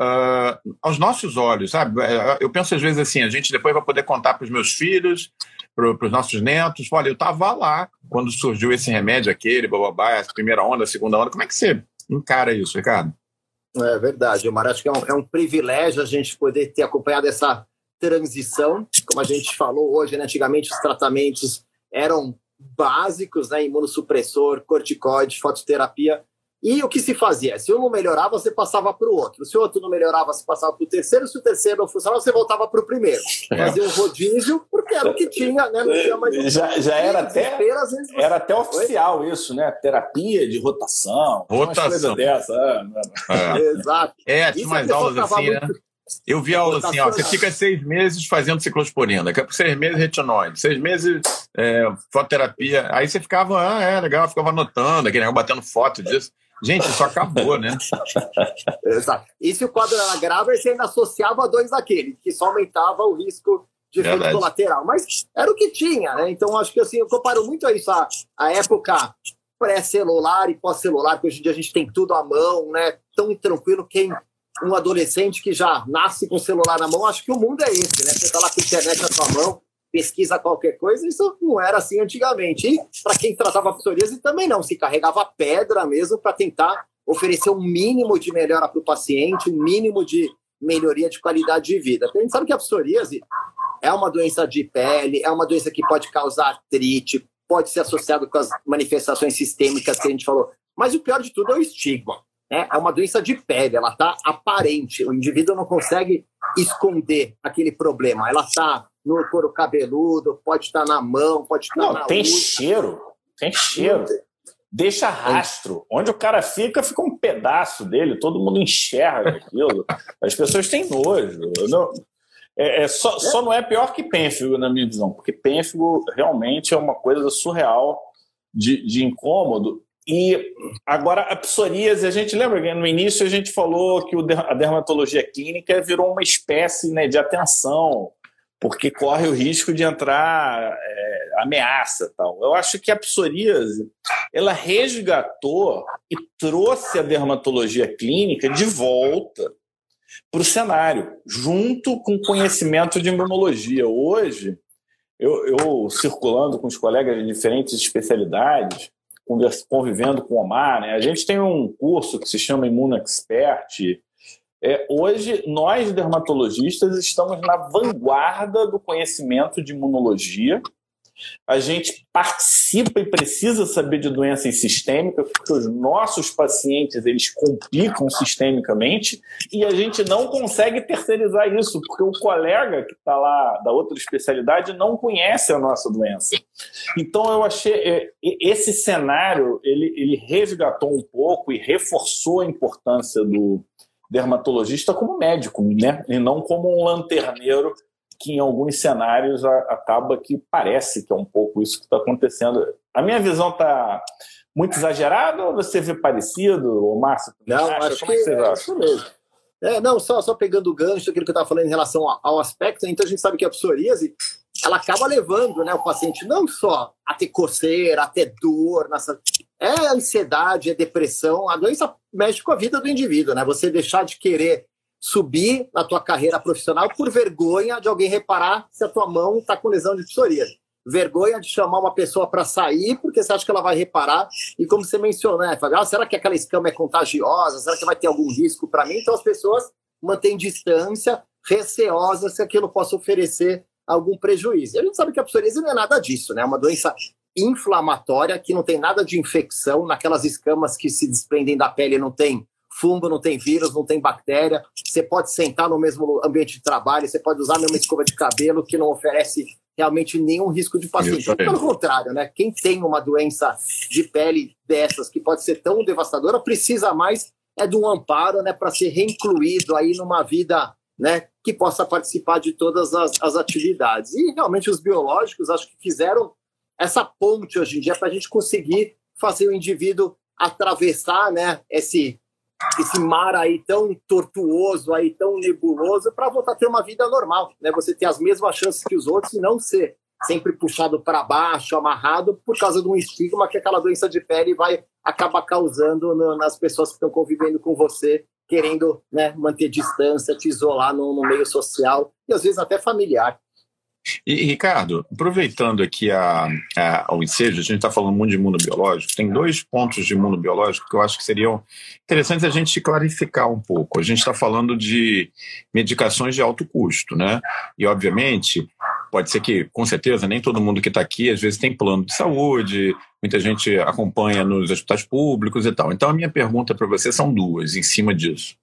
uh, aos nossos olhos, sabe? É, eu penso às vezes assim, a gente depois vai poder contar para os meus filhos, para os nossos netos, olha, eu estava lá quando surgiu esse remédio, aquele, bababá, primeira onda, a segunda onda. Como é que você encara isso, Ricardo? É verdade, Omar. Acho que é um, é um privilégio a gente poder ter acompanhado essa transição. Como a gente falou hoje, né? antigamente os tratamentos eram básicos, né? Imunossupressor, corticoide, fototerapia. E o que se fazia? Se um não melhorava, você passava para o outro. Se o outro não melhorava, você passava para o terceiro. Se o terceiro não funcionava, você voltava para o primeiro. É. Fazia um rodízio, porque era o que tinha, né? Não tinha mais já, já era até, você... era até oficial Oi? isso, né? Terapia de rotação. Rotação. Dessa. É. Exato. É, tinha umas aulas assim, né? muito... né? Eu vi aula assim, ó, você fica seis meses fazendo ciclosporina, daqui a seis meses retinoide, seis meses é, fototerapia. Aí você ficava, ah, é legal, ficava anotando, aquele negócio batendo foto disso. Gente, isso acabou, né? Exato. E se o quadro era grave, você ainda associava a dois daquele, que só aumentava o risco de efeito colateral. Mas era o que tinha, né? Então, acho que assim, eu comparo muito a isso, a, a época pré-celular e pós-celular, que hoje em dia a gente tem tudo à mão, né? Tão tranquilo, quem um adolescente que já nasce com o celular na mão, acho que o mundo é esse, né? Você está lá com a internet na sua mão, pesquisa qualquer coisa, isso não era assim antigamente. E para quem tratava psoríase também não, se carregava pedra mesmo para tentar oferecer um mínimo de melhora para o paciente, um mínimo de melhoria de qualidade de vida. Porque a gente sabe que a psoríase é uma doença de pele, é uma doença que pode causar artrite, pode ser associado com as manifestações sistêmicas que a gente falou. Mas o pior de tudo é o estigma né, é uma doença de pele, ela está aparente, o indivíduo não consegue esconder aquele problema, ela está no couro cabeludo, pode estar na mão, pode estar não, na tem cheiro, tem cheiro. Deixa rastro. Onde o cara fica, fica um pedaço dele, todo mundo enxerga aquilo. As pessoas têm nojo. Não, é, é só, só não é pior que pênfigo, na minha visão, porque pênfigo realmente é uma coisa surreal de, de incômodo. E agora a psoríase, a gente lembra que no início a gente falou que a dermatologia clínica virou uma espécie né, de atenção, porque corre o risco de entrar é, ameaça tal. Eu acho que a psoríase ela resgatou e trouxe a dermatologia clínica de volta para o cenário, junto com conhecimento de imunologia. Hoje, eu, eu circulando com os colegas de diferentes especialidades, convivendo com o Omar, né? A gente tem um curso que se chama Imuno Expert. É, hoje, nós dermatologistas estamos na vanguarda do conhecimento de imunologia a gente participa e precisa saber de doenças sistêmicas, porque os nossos pacientes eles complicam sistemicamente e a gente não consegue terceirizar isso, porque o colega que está lá da outra especialidade não conhece a nossa doença. Então eu achei é, esse cenário ele, ele resgatou um pouco e reforçou a importância do dermatologista como médico, né? E não como um lanterneiro que em alguns cenários acaba que parece que é um pouco isso que está acontecendo. A minha visão está muito exagerada ou você vê parecido, ou Márcio? Não, acha? acho Como é que, é isso mesmo. É, não, só, só pegando o gancho daquilo que eu estava falando em relação ao aspecto, então a gente sabe que a psoríase ela acaba levando né, o paciente não só a ter coceira, a ter dor, nessa... é ansiedade, é depressão, a doença mexe com a vida do indivíduo, né? Você deixar de querer subir na tua carreira profissional por vergonha de alguém reparar se a tua mão está com lesão de psoríase. Vergonha de chamar uma pessoa para sair porque você acha que ela vai reparar. E como você mencionou, né, Fábio, ah, será que aquela escama é contagiosa? Será que vai ter algum risco para mim? Então as pessoas mantêm distância, receosas se aquilo possa oferecer algum prejuízo. E a gente sabe que a psoríase não é nada disso, né? É uma doença inflamatória que não tem nada de infecção, naquelas escamas que se desprendem da pele não tem fungo, não tem vírus, não tem bactéria. Você pode sentar no mesmo ambiente de trabalho, você pode usar a mesma escova de cabelo que não oferece realmente nenhum risco de paciente. Pelo contrário, né? Quem tem uma doença de pele dessas que pode ser tão devastadora precisa mais é de um amparo né, para ser reincluído aí numa vida né, que possa participar de todas as, as atividades. E realmente os biológicos acho que fizeram essa ponte hoje em dia para a gente conseguir fazer o indivíduo atravessar né, esse, esse mar aí tão tortuoso, aí tão nebuloso, para voltar a ter uma vida normal. Né? Você ter as mesmas chances que os outros e não ser sempre puxado para baixo, amarrado, por causa de um estigma que aquela doença de pele vai acabar causando no, nas pessoas que estão convivendo com você, querendo né, manter distância, te isolar no, no meio social e às vezes até familiar. E, Ricardo, aproveitando aqui a, a, o ensejo, a gente está falando muito de imuno biológico, tem dois pontos de imuno biológico que eu acho que seriam interessantes a gente clarificar um pouco. A gente está falando de medicações de alto custo, né? E, obviamente, pode ser que, com certeza, nem todo mundo que está aqui, às vezes, tem plano de saúde, muita gente acompanha nos hospitais públicos e tal. Então, a minha pergunta para você são duas em cima disso.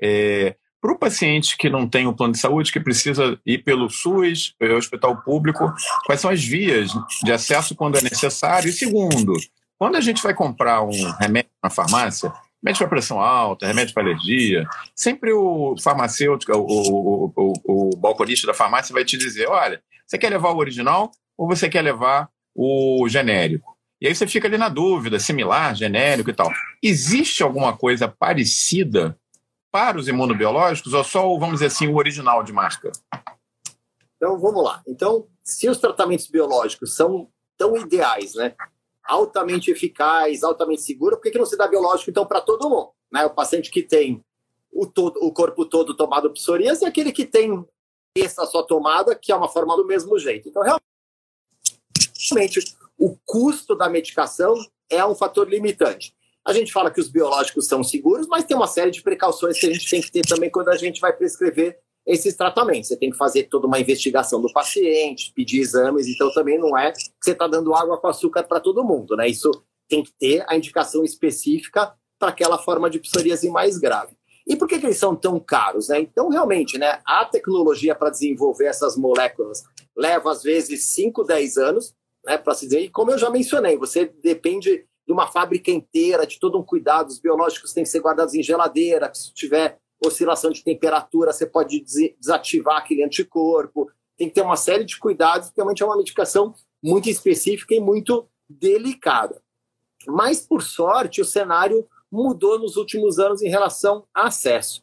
É, para o paciente que não tem o um plano de saúde, que precisa ir pelo SUS, pelo hospital público, quais são as vias de acesso quando é necessário? E segundo, quando a gente vai comprar um remédio na farmácia, remédio para pressão alta, remédio para alergia, sempre o farmacêutico, o, o, o, o balconista da farmácia vai te dizer: olha, você quer levar o original ou você quer levar o genérico? E aí você fica ali na dúvida, similar, genérico e tal. Existe alguma coisa parecida para os imunobiológicos ou só, vamos dizer assim, o original de máscara? Então, vamos lá. Então, se os tratamentos biológicos são tão ideais, né? Altamente eficaz, altamente seguro, por que, que não se dá biológico, então, para todo mundo? Né? O paciente que tem o, todo, o corpo todo tomado psoríase e aquele que tem essa só tomada, que é uma forma do mesmo jeito. Então, realmente, o custo da medicação é um fator limitante. A gente fala que os biológicos são seguros, mas tem uma série de precauções que a gente tem que ter também quando a gente vai prescrever esses tratamentos. Você tem que fazer toda uma investigação do paciente, pedir exames, então também não é que você está dando água com açúcar para todo mundo, né? Isso tem que ter a indicação específica para aquela forma de psoríase mais grave. E por que, que eles são tão caros? Né? Então, realmente, né, a tecnologia para desenvolver essas moléculas leva, às vezes, 5, 10 anos, né, para se dizer. E como eu já mencionei, você depende de uma fábrica inteira, de todo um cuidado. Os biológicos têm que ser guardados em geladeira, se tiver oscilação de temperatura, você pode desativar aquele anticorpo. Tem que ter uma série de cuidados, porque realmente é uma medicação muito específica e muito delicada. Mas, por sorte, o cenário mudou nos últimos anos em relação a acesso.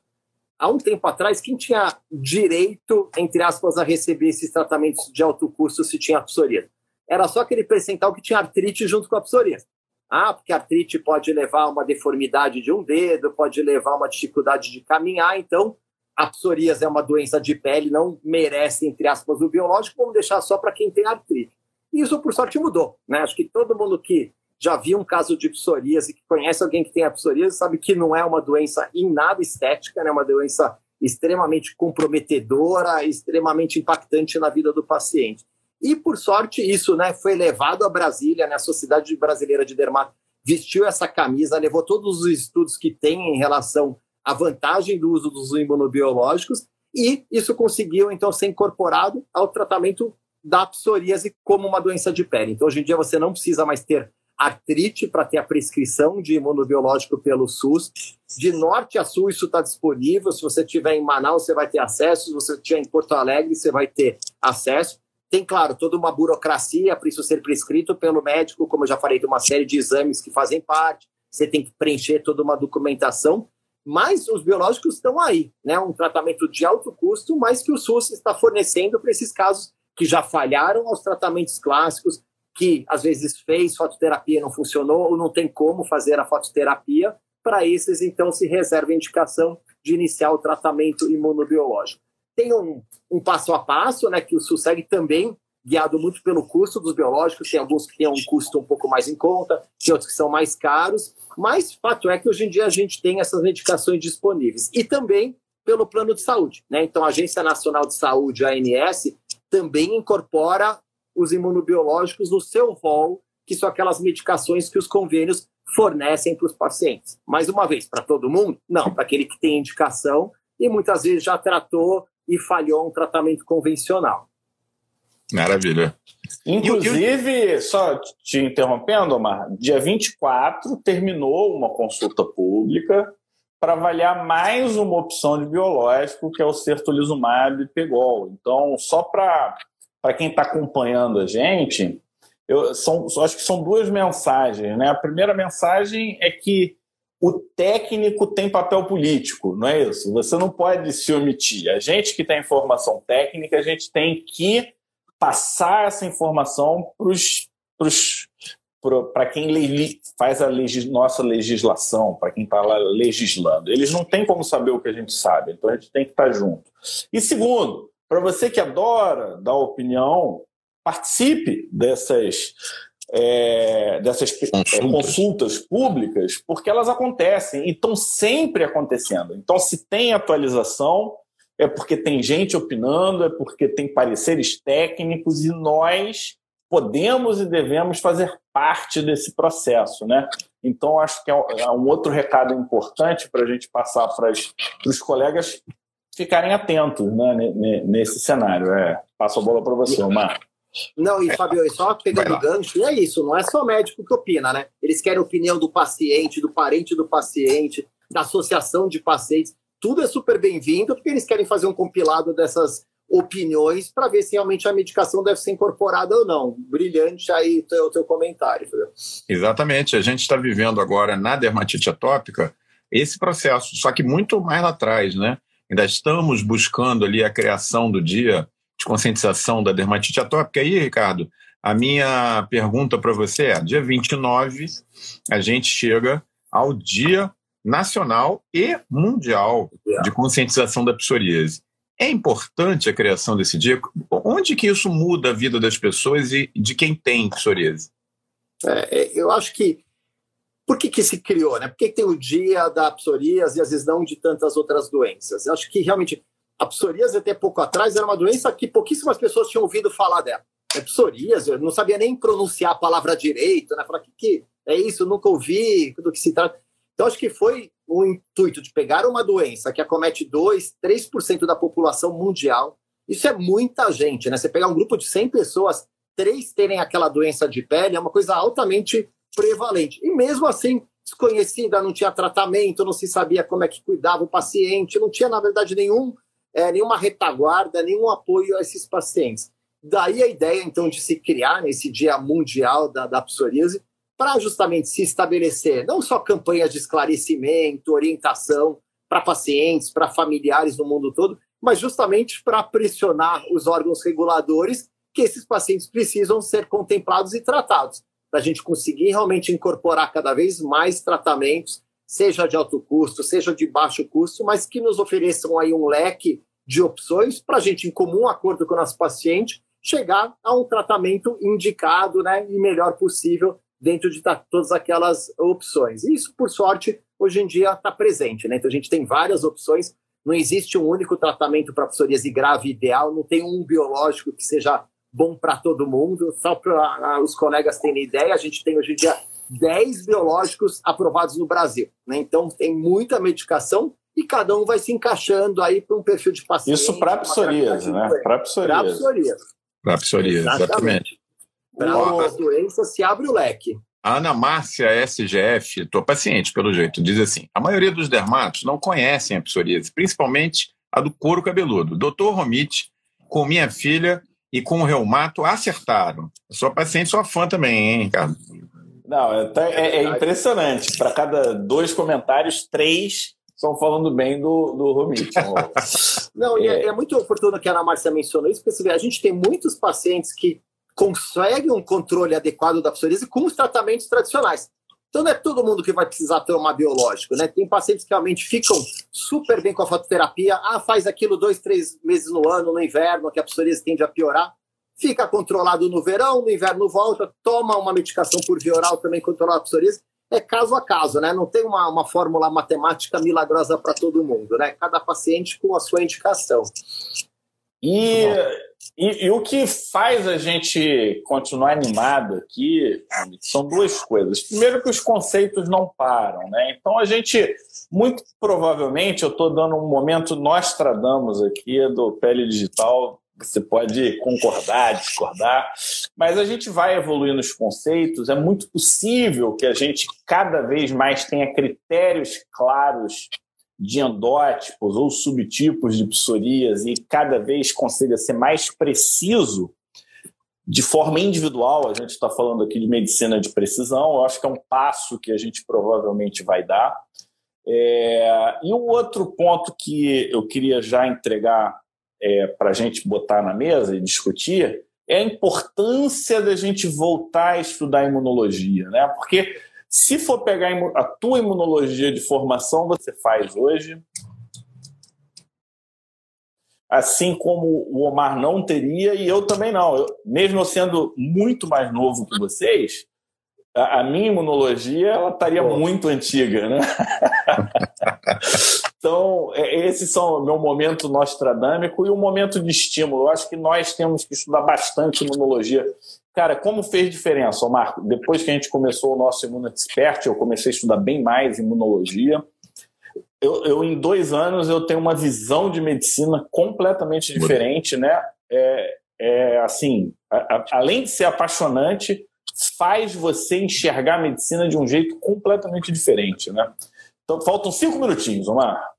Há um tempo atrás, quem tinha direito, entre aspas, a receber esses tratamentos de alto custo se tinha psoríase? Era só aquele percentual que tinha artrite junto com a psoríase. Ah, porque a artrite pode levar a uma deformidade de um dedo, pode levar a uma dificuldade de caminhar, então a psoríase é uma doença de pele, não merece, entre aspas, o biológico, vamos deixar só para quem tem artrite. Isso, por sorte, mudou. Né? Acho que todo mundo que já viu um caso de psoríase, que conhece alguém que tem a psoríase, sabe que não é uma doença em nada estética, é né? uma doença extremamente comprometedora, extremamente impactante na vida do paciente. E, por sorte, isso né, foi levado a Brasília, né, a Sociedade Brasileira de Dermato vestiu essa camisa, levou todos os estudos que tem em relação à vantagem do uso dos imunobiológicos, e isso conseguiu, então, ser incorporado ao tratamento da psoríase como uma doença de pele. Então, hoje em dia, você não precisa mais ter artrite para ter a prescrição de imunobiológico pelo SUS. De norte a sul, isso está disponível. Se você estiver em Manaus, você vai ter acesso. Se você estiver em Porto Alegre, você vai ter acesso. Tem, claro, toda uma burocracia para isso ser prescrito pelo médico, como eu já falei, tem uma série de exames que fazem parte, você tem que preencher toda uma documentação, mas os biológicos estão aí, né? Um tratamento de alto custo, mas que o SUS está fornecendo para esses casos que já falharam aos tratamentos clássicos, que às vezes fez fototerapia não funcionou ou não tem como fazer a fototerapia. Para esses, então, se reserva a indicação de iniciar o tratamento imunobiológico. Tem um, um passo a passo, né, que o SUS segue também, guiado muito pelo custo dos biológicos, tem alguns que têm um custo um pouco mais em conta, tem outros que são mais caros, mas fato é que hoje em dia a gente tem essas medicações disponíveis. E também pelo plano de saúde. Né? Então, a Agência Nacional de Saúde, a ANS, também incorpora os imunobiológicos no seu rol, que são aquelas medicações que os convênios fornecem para os pacientes. Mais uma vez, para todo mundo? Não, para aquele que tem indicação e muitas vezes já tratou e falhou um tratamento convencional. Maravilha. Inclusive, só te interrompendo, Omar, dia 24 terminou uma consulta pública para avaliar mais uma opção de biológico, que é o certolizumab pegol. Então, só para quem está acompanhando a gente, eu, são, acho que são duas mensagens. Né? A primeira mensagem é que o técnico tem papel político, não é isso? Você não pode se omitir. A gente que tem informação técnica, a gente tem que passar essa informação para quem faz a legis, nossa legislação, para quem está lá legislando. Eles não têm como saber o que a gente sabe, então a gente tem que estar tá junto. E segundo, para você que adora dar opinião, participe dessas é, dessas consultas. É, consultas. públicas, porque elas acontecem e estão sempre acontecendo. Então, se tem atualização, é porque tem gente opinando, é porque tem pareceres técnicos e nós podemos e devemos fazer parte desse processo, né? Então, acho que é um é outro recado importante para a gente passar para os colegas ficarem atentos né, nesse cenário. É, passo a bola para você, Omar. Não, e Fabio, só pegando gancho, é isso, não é só o médico que opina, né? Eles querem a opinião do paciente, do parente do paciente, da associação de pacientes. Tudo é super bem-vindo, porque eles querem fazer um compilado dessas opiniões para ver se realmente a medicação deve ser incorporada ou não. Brilhante aí o teu, teu comentário. Fabio. Exatamente. A gente está vivendo agora na dermatite atópica esse processo, só que muito mais lá atrás, né? Ainda estamos buscando ali a criação do dia de conscientização da dermatite atópica. aí, Ricardo, a minha pergunta para você é: dia 29, a gente chega ao Dia Nacional e Mundial de Conscientização da Psoríase. É importante a criação desse dia? Onde que isso muda a vida das pessoas e de quem tem psoríase? É, é eu acho que por que, que se criou, né? Por que, que tem o dia da psoríase e às vezes não de tantas outras doenças? Eu acho que realmente a psoríase, até pouco atrás, era uma doença que pouquíssimas pessoas tinham ouvido falar dela. É psoríase, eu não sabia nem pronunciar a palavra direito, né? Falar que, que é isso, nunca ouvi do que se trata. Então, acho que foi o intuito de pegar uma doença que acomete 2, 3% da população mundial. Isso é muita gente, né? Você pegar um grupo de 100 pessoas, três terem aquela doença de pele, é uma coisa altamente prevalente. E mesmo assim, desconhecida, não tinha tratamento, não se sabia como é que cuidava o paciente, não tinha, na verdade, nenhum é, nenhuma retaguarda, nenhum apoio a esses pacientes. Daí a ideia, então, de se criar nesse Dia Mundial da, da Psoríase, para justamente se estabelecer não só campanhas de esclarecimento, orientação para pacientes, para familiares no mundo todo, mas justamente para pressionar os órgãos reguladores que esses pacientes precisam ser contemplados e tratados, para a gente conseguir realmente incorporar cada vez mais tratamentos seja de alto custo, seja de baixo custo, mas que nos ofereçam aí um leque de opções para a gente, em comum acordo com o nosso paciente, chegar a um tratamento indicado né, e melhor possível dentro de todas aquelas opções. E isso, por sorte, hoje em dia está presente. Né? Então, a gente tem várias opções, não existe um único tratamento para psoríase grave ideal, não tem um biológico que seja bom para todo mundo. Só para os colegas terem ideia, a gente tem hoje em dia 10 biológicos aprovados no Brasil. Né? Então, tem muita medicação e cada um vai se encaixando aí para um perfil de paciente. Isso para psoríase, né? Para psoríase. Para psoríase. Para psoríase, exatamente. Para outras doenças se abre o leque. A Ana Márcia SGF, estou paciente pelo jeito, diz assim: a maioria dos dermatos não conhecem a psoríase, principalmente a do couro cabeludo. Doutor Romit, com minha filha e com o reumato, acertaram. sou paciente, sou fã também, hein, Ricardo? Não, é, é, é impressionante. Para cada dois comentários, três estão falando bem do, do Romit. Não, é... é, muito oportuno que a Ana Márcia mencionou isso, porque a gente tem muitos pacientes que conseguem um controle adequado da psoríase com os tratamentos tradicionais. Então não é todo mundo que vai precisar tomar biológico, né? Tem pacientes que realmente ficam super bem com a fototerapia, ah, faz aquilo dois, três meses no ano, no inverno, que a psoríase tende a piorar fica controlado no verão, no inverno volta, toma uma medicação por via oral também controlar a psoríase. É caso a caso, né? Não tem uma, uma fórmula matemática milagrosa para todo mundo, né? Cada paciente com a sua indicação. E, e, e, o que faz a gente continuar animado aqui são duas coisas. Primeiro, que os conceitos não param, né? Então a gente, muito provavelmente, eu estou dando um momento nós tradamos aqui do Pele Digital você pode concordar, discordar, mas a gente vai evoluir nos conceitos. É muito possível que a gente cada vez mais tenha critérios claros de endótipos ou subtipos de psoríase e cada vez consiga ser mais preciso de forma individual, a gente está falando aqui de medicina de precisão, eu acho que é um passo que a gente provavelmente vai dar. É, e o outro ponto que eu queria já entregar é, para a gente botar na mesa e discutir é a importância da gente voltar a estudar imunologia, né? Porque se for pegar a tua imunologia de formação, você faz hoje, assim como o Omar não teria e eu também não. Eu, mesmo eu sendo muito mais novo que vocês, a, a minha imunologia ela estaria muito antiga, né? então, é, esses são o meu momento nostradâmico e o momento de estímulo. Eu acho que nós temos que estudar bastante imunologia. Cara, como fez diferença, Marco? Depois que a gente começou o nosso Imuno Expert, eu comecei a estudar bem mais imunologia eu, eu, em dois anos eu tenho uma visão de medicina completamente diferente, né? É, é assim, a, a, além de ser apaixonante, faz você enxergar a medicina de um jeito completamente diferente, né? Então faltam cinco minutinhos, Omar.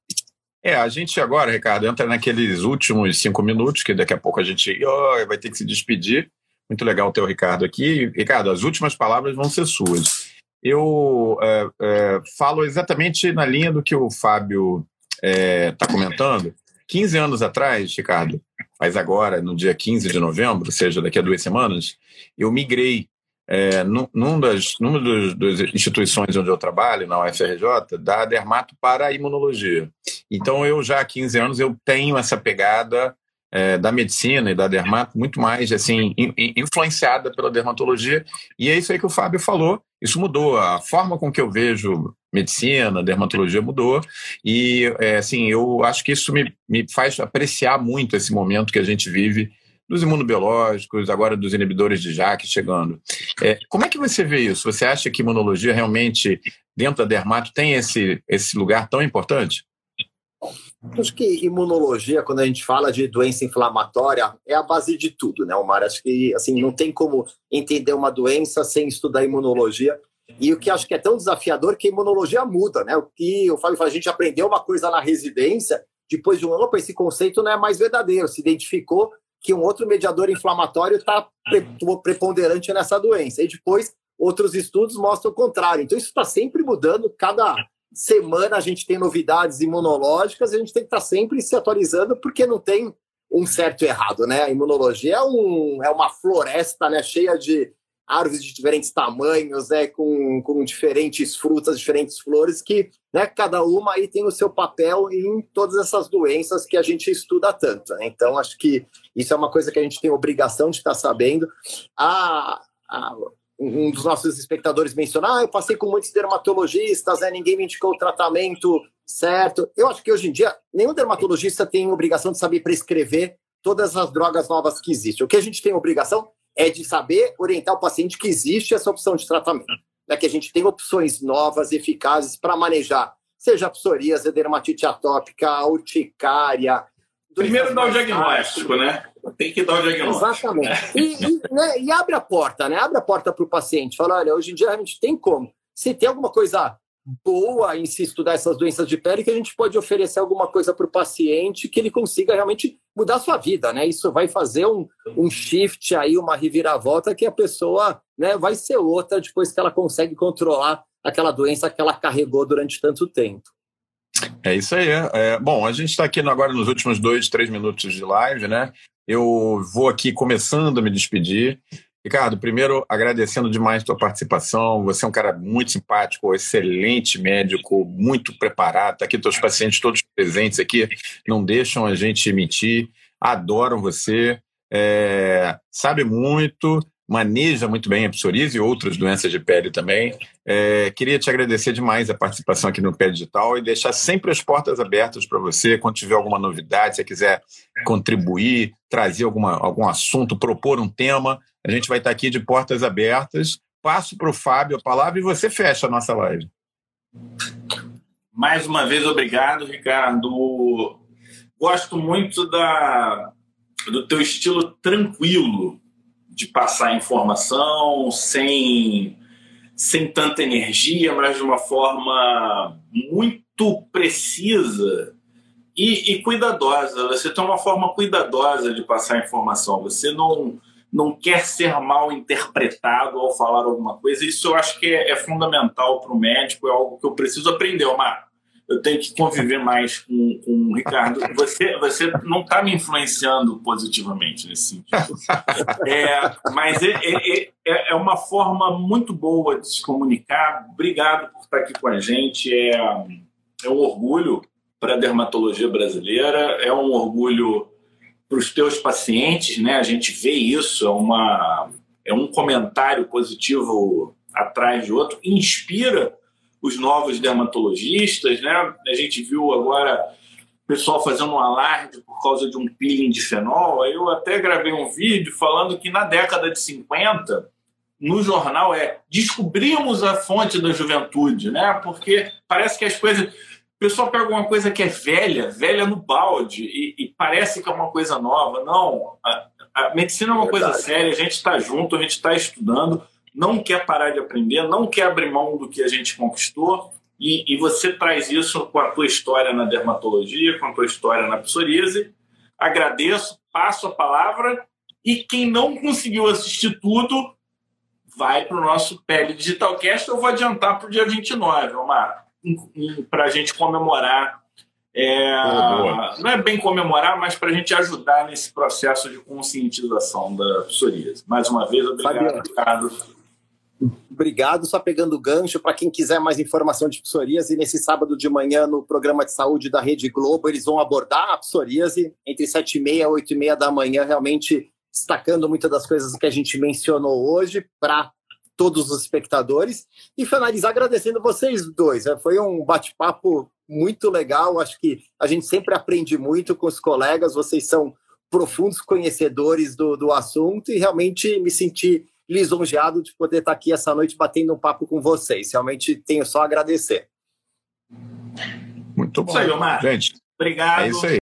É, a gente agora, Ricardo, entra naqueles últimos cinco minutos, que daqui a pouco a gente oh, vai ter que se despedir. Muito legal ter o Ricardo aqui. Ricardo, as últimas palavras vão ser suas eu é, é, falo exatamente na linha do que o Fábio está é, tá comentando. 15 anos atrás, Ricardo, faz agora, no dia 15 de novembro, ou seja, daqui a duas semanas, eu migrei é, num, das, numa das, das, instituições onde eu trabalho, na UFRJ, da dermato para a imunologia. Então, eu já há 15 anos eu tenho essa pegada é, da medicina e da dermato muito mais assim in, influenciada pela dermatologia. E é isso aí que o Fábio falou. Isso mudou. A forma com que eu vejo medicina dermatologia mudou. E é, assim eu acho que isso me, me faz apreciar muito esse momento que a gente vive dos imunobiológicos, agora dos inibidores de JAK chegando. É, como é que você vê isso? Você acha que imunologia realmente, dentro da dermato, tem esse, esse lugar tão importante? Acho que imunologia, quando a gente fala de doença inflamatória, é a base de tudo, né, Omar? Acho que assim, não tem como entender uma doença sem estudar imunologia. E o que acho que é tão desafiador é que a imunologia muda, né? O que o Fábio fala, a gente aprendeu uma coisa na residência, depois de um ano, esse conceito não é mais verdadeiro. Se identificou que um outro mediador inflamatório está preponderante nessa doença. E depois, outros estudos mostram o contrário. Então, isso está sempre mudando. Cada semana a gente tem novidades imunológicas, a gente tem que estar sempre se atualizando, porque não tem um certo e errado, né? A imunologia é, um, é uma floresta né, cheia de árvores de diferentes tamanhos, né, com, com diferentes frutas, diferentes flores, que né, cada uma aí tem o seu papel em todas essas doenças que a gente estuda tanto. Né? Então, acho que isso é uma coisa que a gente tem obrigação de estar sabendo. A, a, um dos nossos espectadores mencionou, ah, eu passei com muitos dermatologistas, né, ninguém me indicou o tratamento certo. Eu acho que hoje em dia nenhum dermatologista tem obrigação de saber prescrever todas as drogas novas que existem. O que a gente tem obrigação é de saber orientar o paciente que existe essa opção de tratamento, né, que a gente tem opções novas, eficazes para manejar, seja psoríase, dermatite atópica, urticária. Primeiro dá o diagnóstico, né? tem que dar o diagnóstico. Exatamente. E, e, né, e abre a porta, né? Abre a porta para o paciente. Fala, olha, hoje em dia a gente tem como. Se tem alguma coisa boa em se estudar essas doenças de pele, que a gente pode oferecer alguma coisa para o paciente que ele consiga realmente mudar sua vida, né? Isso vai fazer um, um shift aí, uma reviravolta que a pessoa né, vai ser outra depois que ela consegue controlar aquela doença que ela carregou durante tanto tempo. É isso aí. É, bom, a gente está aqui agora nos últimos dois, três minutos de live, né? Eu vou aqui começando a me despedir. Ricardo, primeiro agradecendo demais a tua participação. Você é um cara muito simpático, excelente médico, muito preparado. Está aqui teus pacientes todos presentes aqui, não deixam a gente mentir, adoram você, é, sabe muito, maneja muito bem a psoríase e outras doenças de pele também. É, queria te agradecer demais a participação aqui no Pé Digital e deixar sempre as portas abertas para você quando tiver alguma novidade, se quiser contribuir, trazer alguma, algum assunto, propor um tema, a gente vai estar aqui de portas abertas. Passo para o Fábio a palavra e você fecha a nossa live. Mais uma vez, obrigado, Ricardo. Gosto muito da, do teu estilo tranquilo de passar informação sem, sem tanta energia, mas de uma forma muito precisa e, e, cuidadosa. Você tem uma forma cuidadosa de passar informação. Você não, não quer ser mal interpretado ao falar alguma coisa. Isso eu acho que é, é fundamental para o médico, é algo que eu preciso aprender, Omar. Eu tenho que conviver mais com, com o Ricardo. Você, você não está me influenciando positivamente nesse sentido. É, mas é, é, é, é uma forma muito boa de se comunicar. Obrigado por estar aqui com a gente. É, é um orgulho para a dermatologia brasileira, é um orgulho para os teus pacientes, né? A gente vê isso, é, uma, é um comentário positivo atrás de outro, inspira os novos dermatologistas, né? A gente viu agora o pessoal fazendo um alarde por causa de um peeling de fenol. Aí eu até gravei um vídeo falando que na década de 50 no jornal é descobrimos a fonte da juventude, né? Porque parece que as coisas o pessoal pega uma coisa que é velha, velha no balde, e, e parece que é uma coisa nova. Não, a, a medicina é uma Verdade. coisa séria, a gente está junto, a gente está estudando, não quer parar de aprender, não quer abrir mão do que a gente conquistou, e, e você traz isso com a tua história na dermatologia, com a tua história na psoríase. Agradeço, passo a palavra, e quem não conseguiu assistir tudo, vai para o nosso Pele Digital Cast. Eu vou adiantar para o dia 29, Omar para a gente comemorar. É, não é bem comemorar, mas para a gente ajudar nesse processo de conscientização da psoríase. Mais uma vez, obrigado, Ricardo. Obrigado. Só pegando o gancho, para quem quiser mais informação de psoríase, nesse sábado de manhã, no programa de saúde da Rede Globo, eles vão abordar a psoríase entre 7 e meia e 8 e meia da manhã, realmente destacando muitas das coisas que a gente mencionou hoje, para todos os espectadores e finalizar agradecendo vocês dois. Né? Foi um bate-papo muito legal. Acho que a gente sempre aprende muito com os colegas. Vocês são profundos conhecedores do, do assunto e realmente me senti lisonjeado de poder estar aqui essa noite batendo um papo com vocês. Realmente tenho só a agradecer. Muito bom. Isso aí, Omar. Gente, obrigado. É isso aí.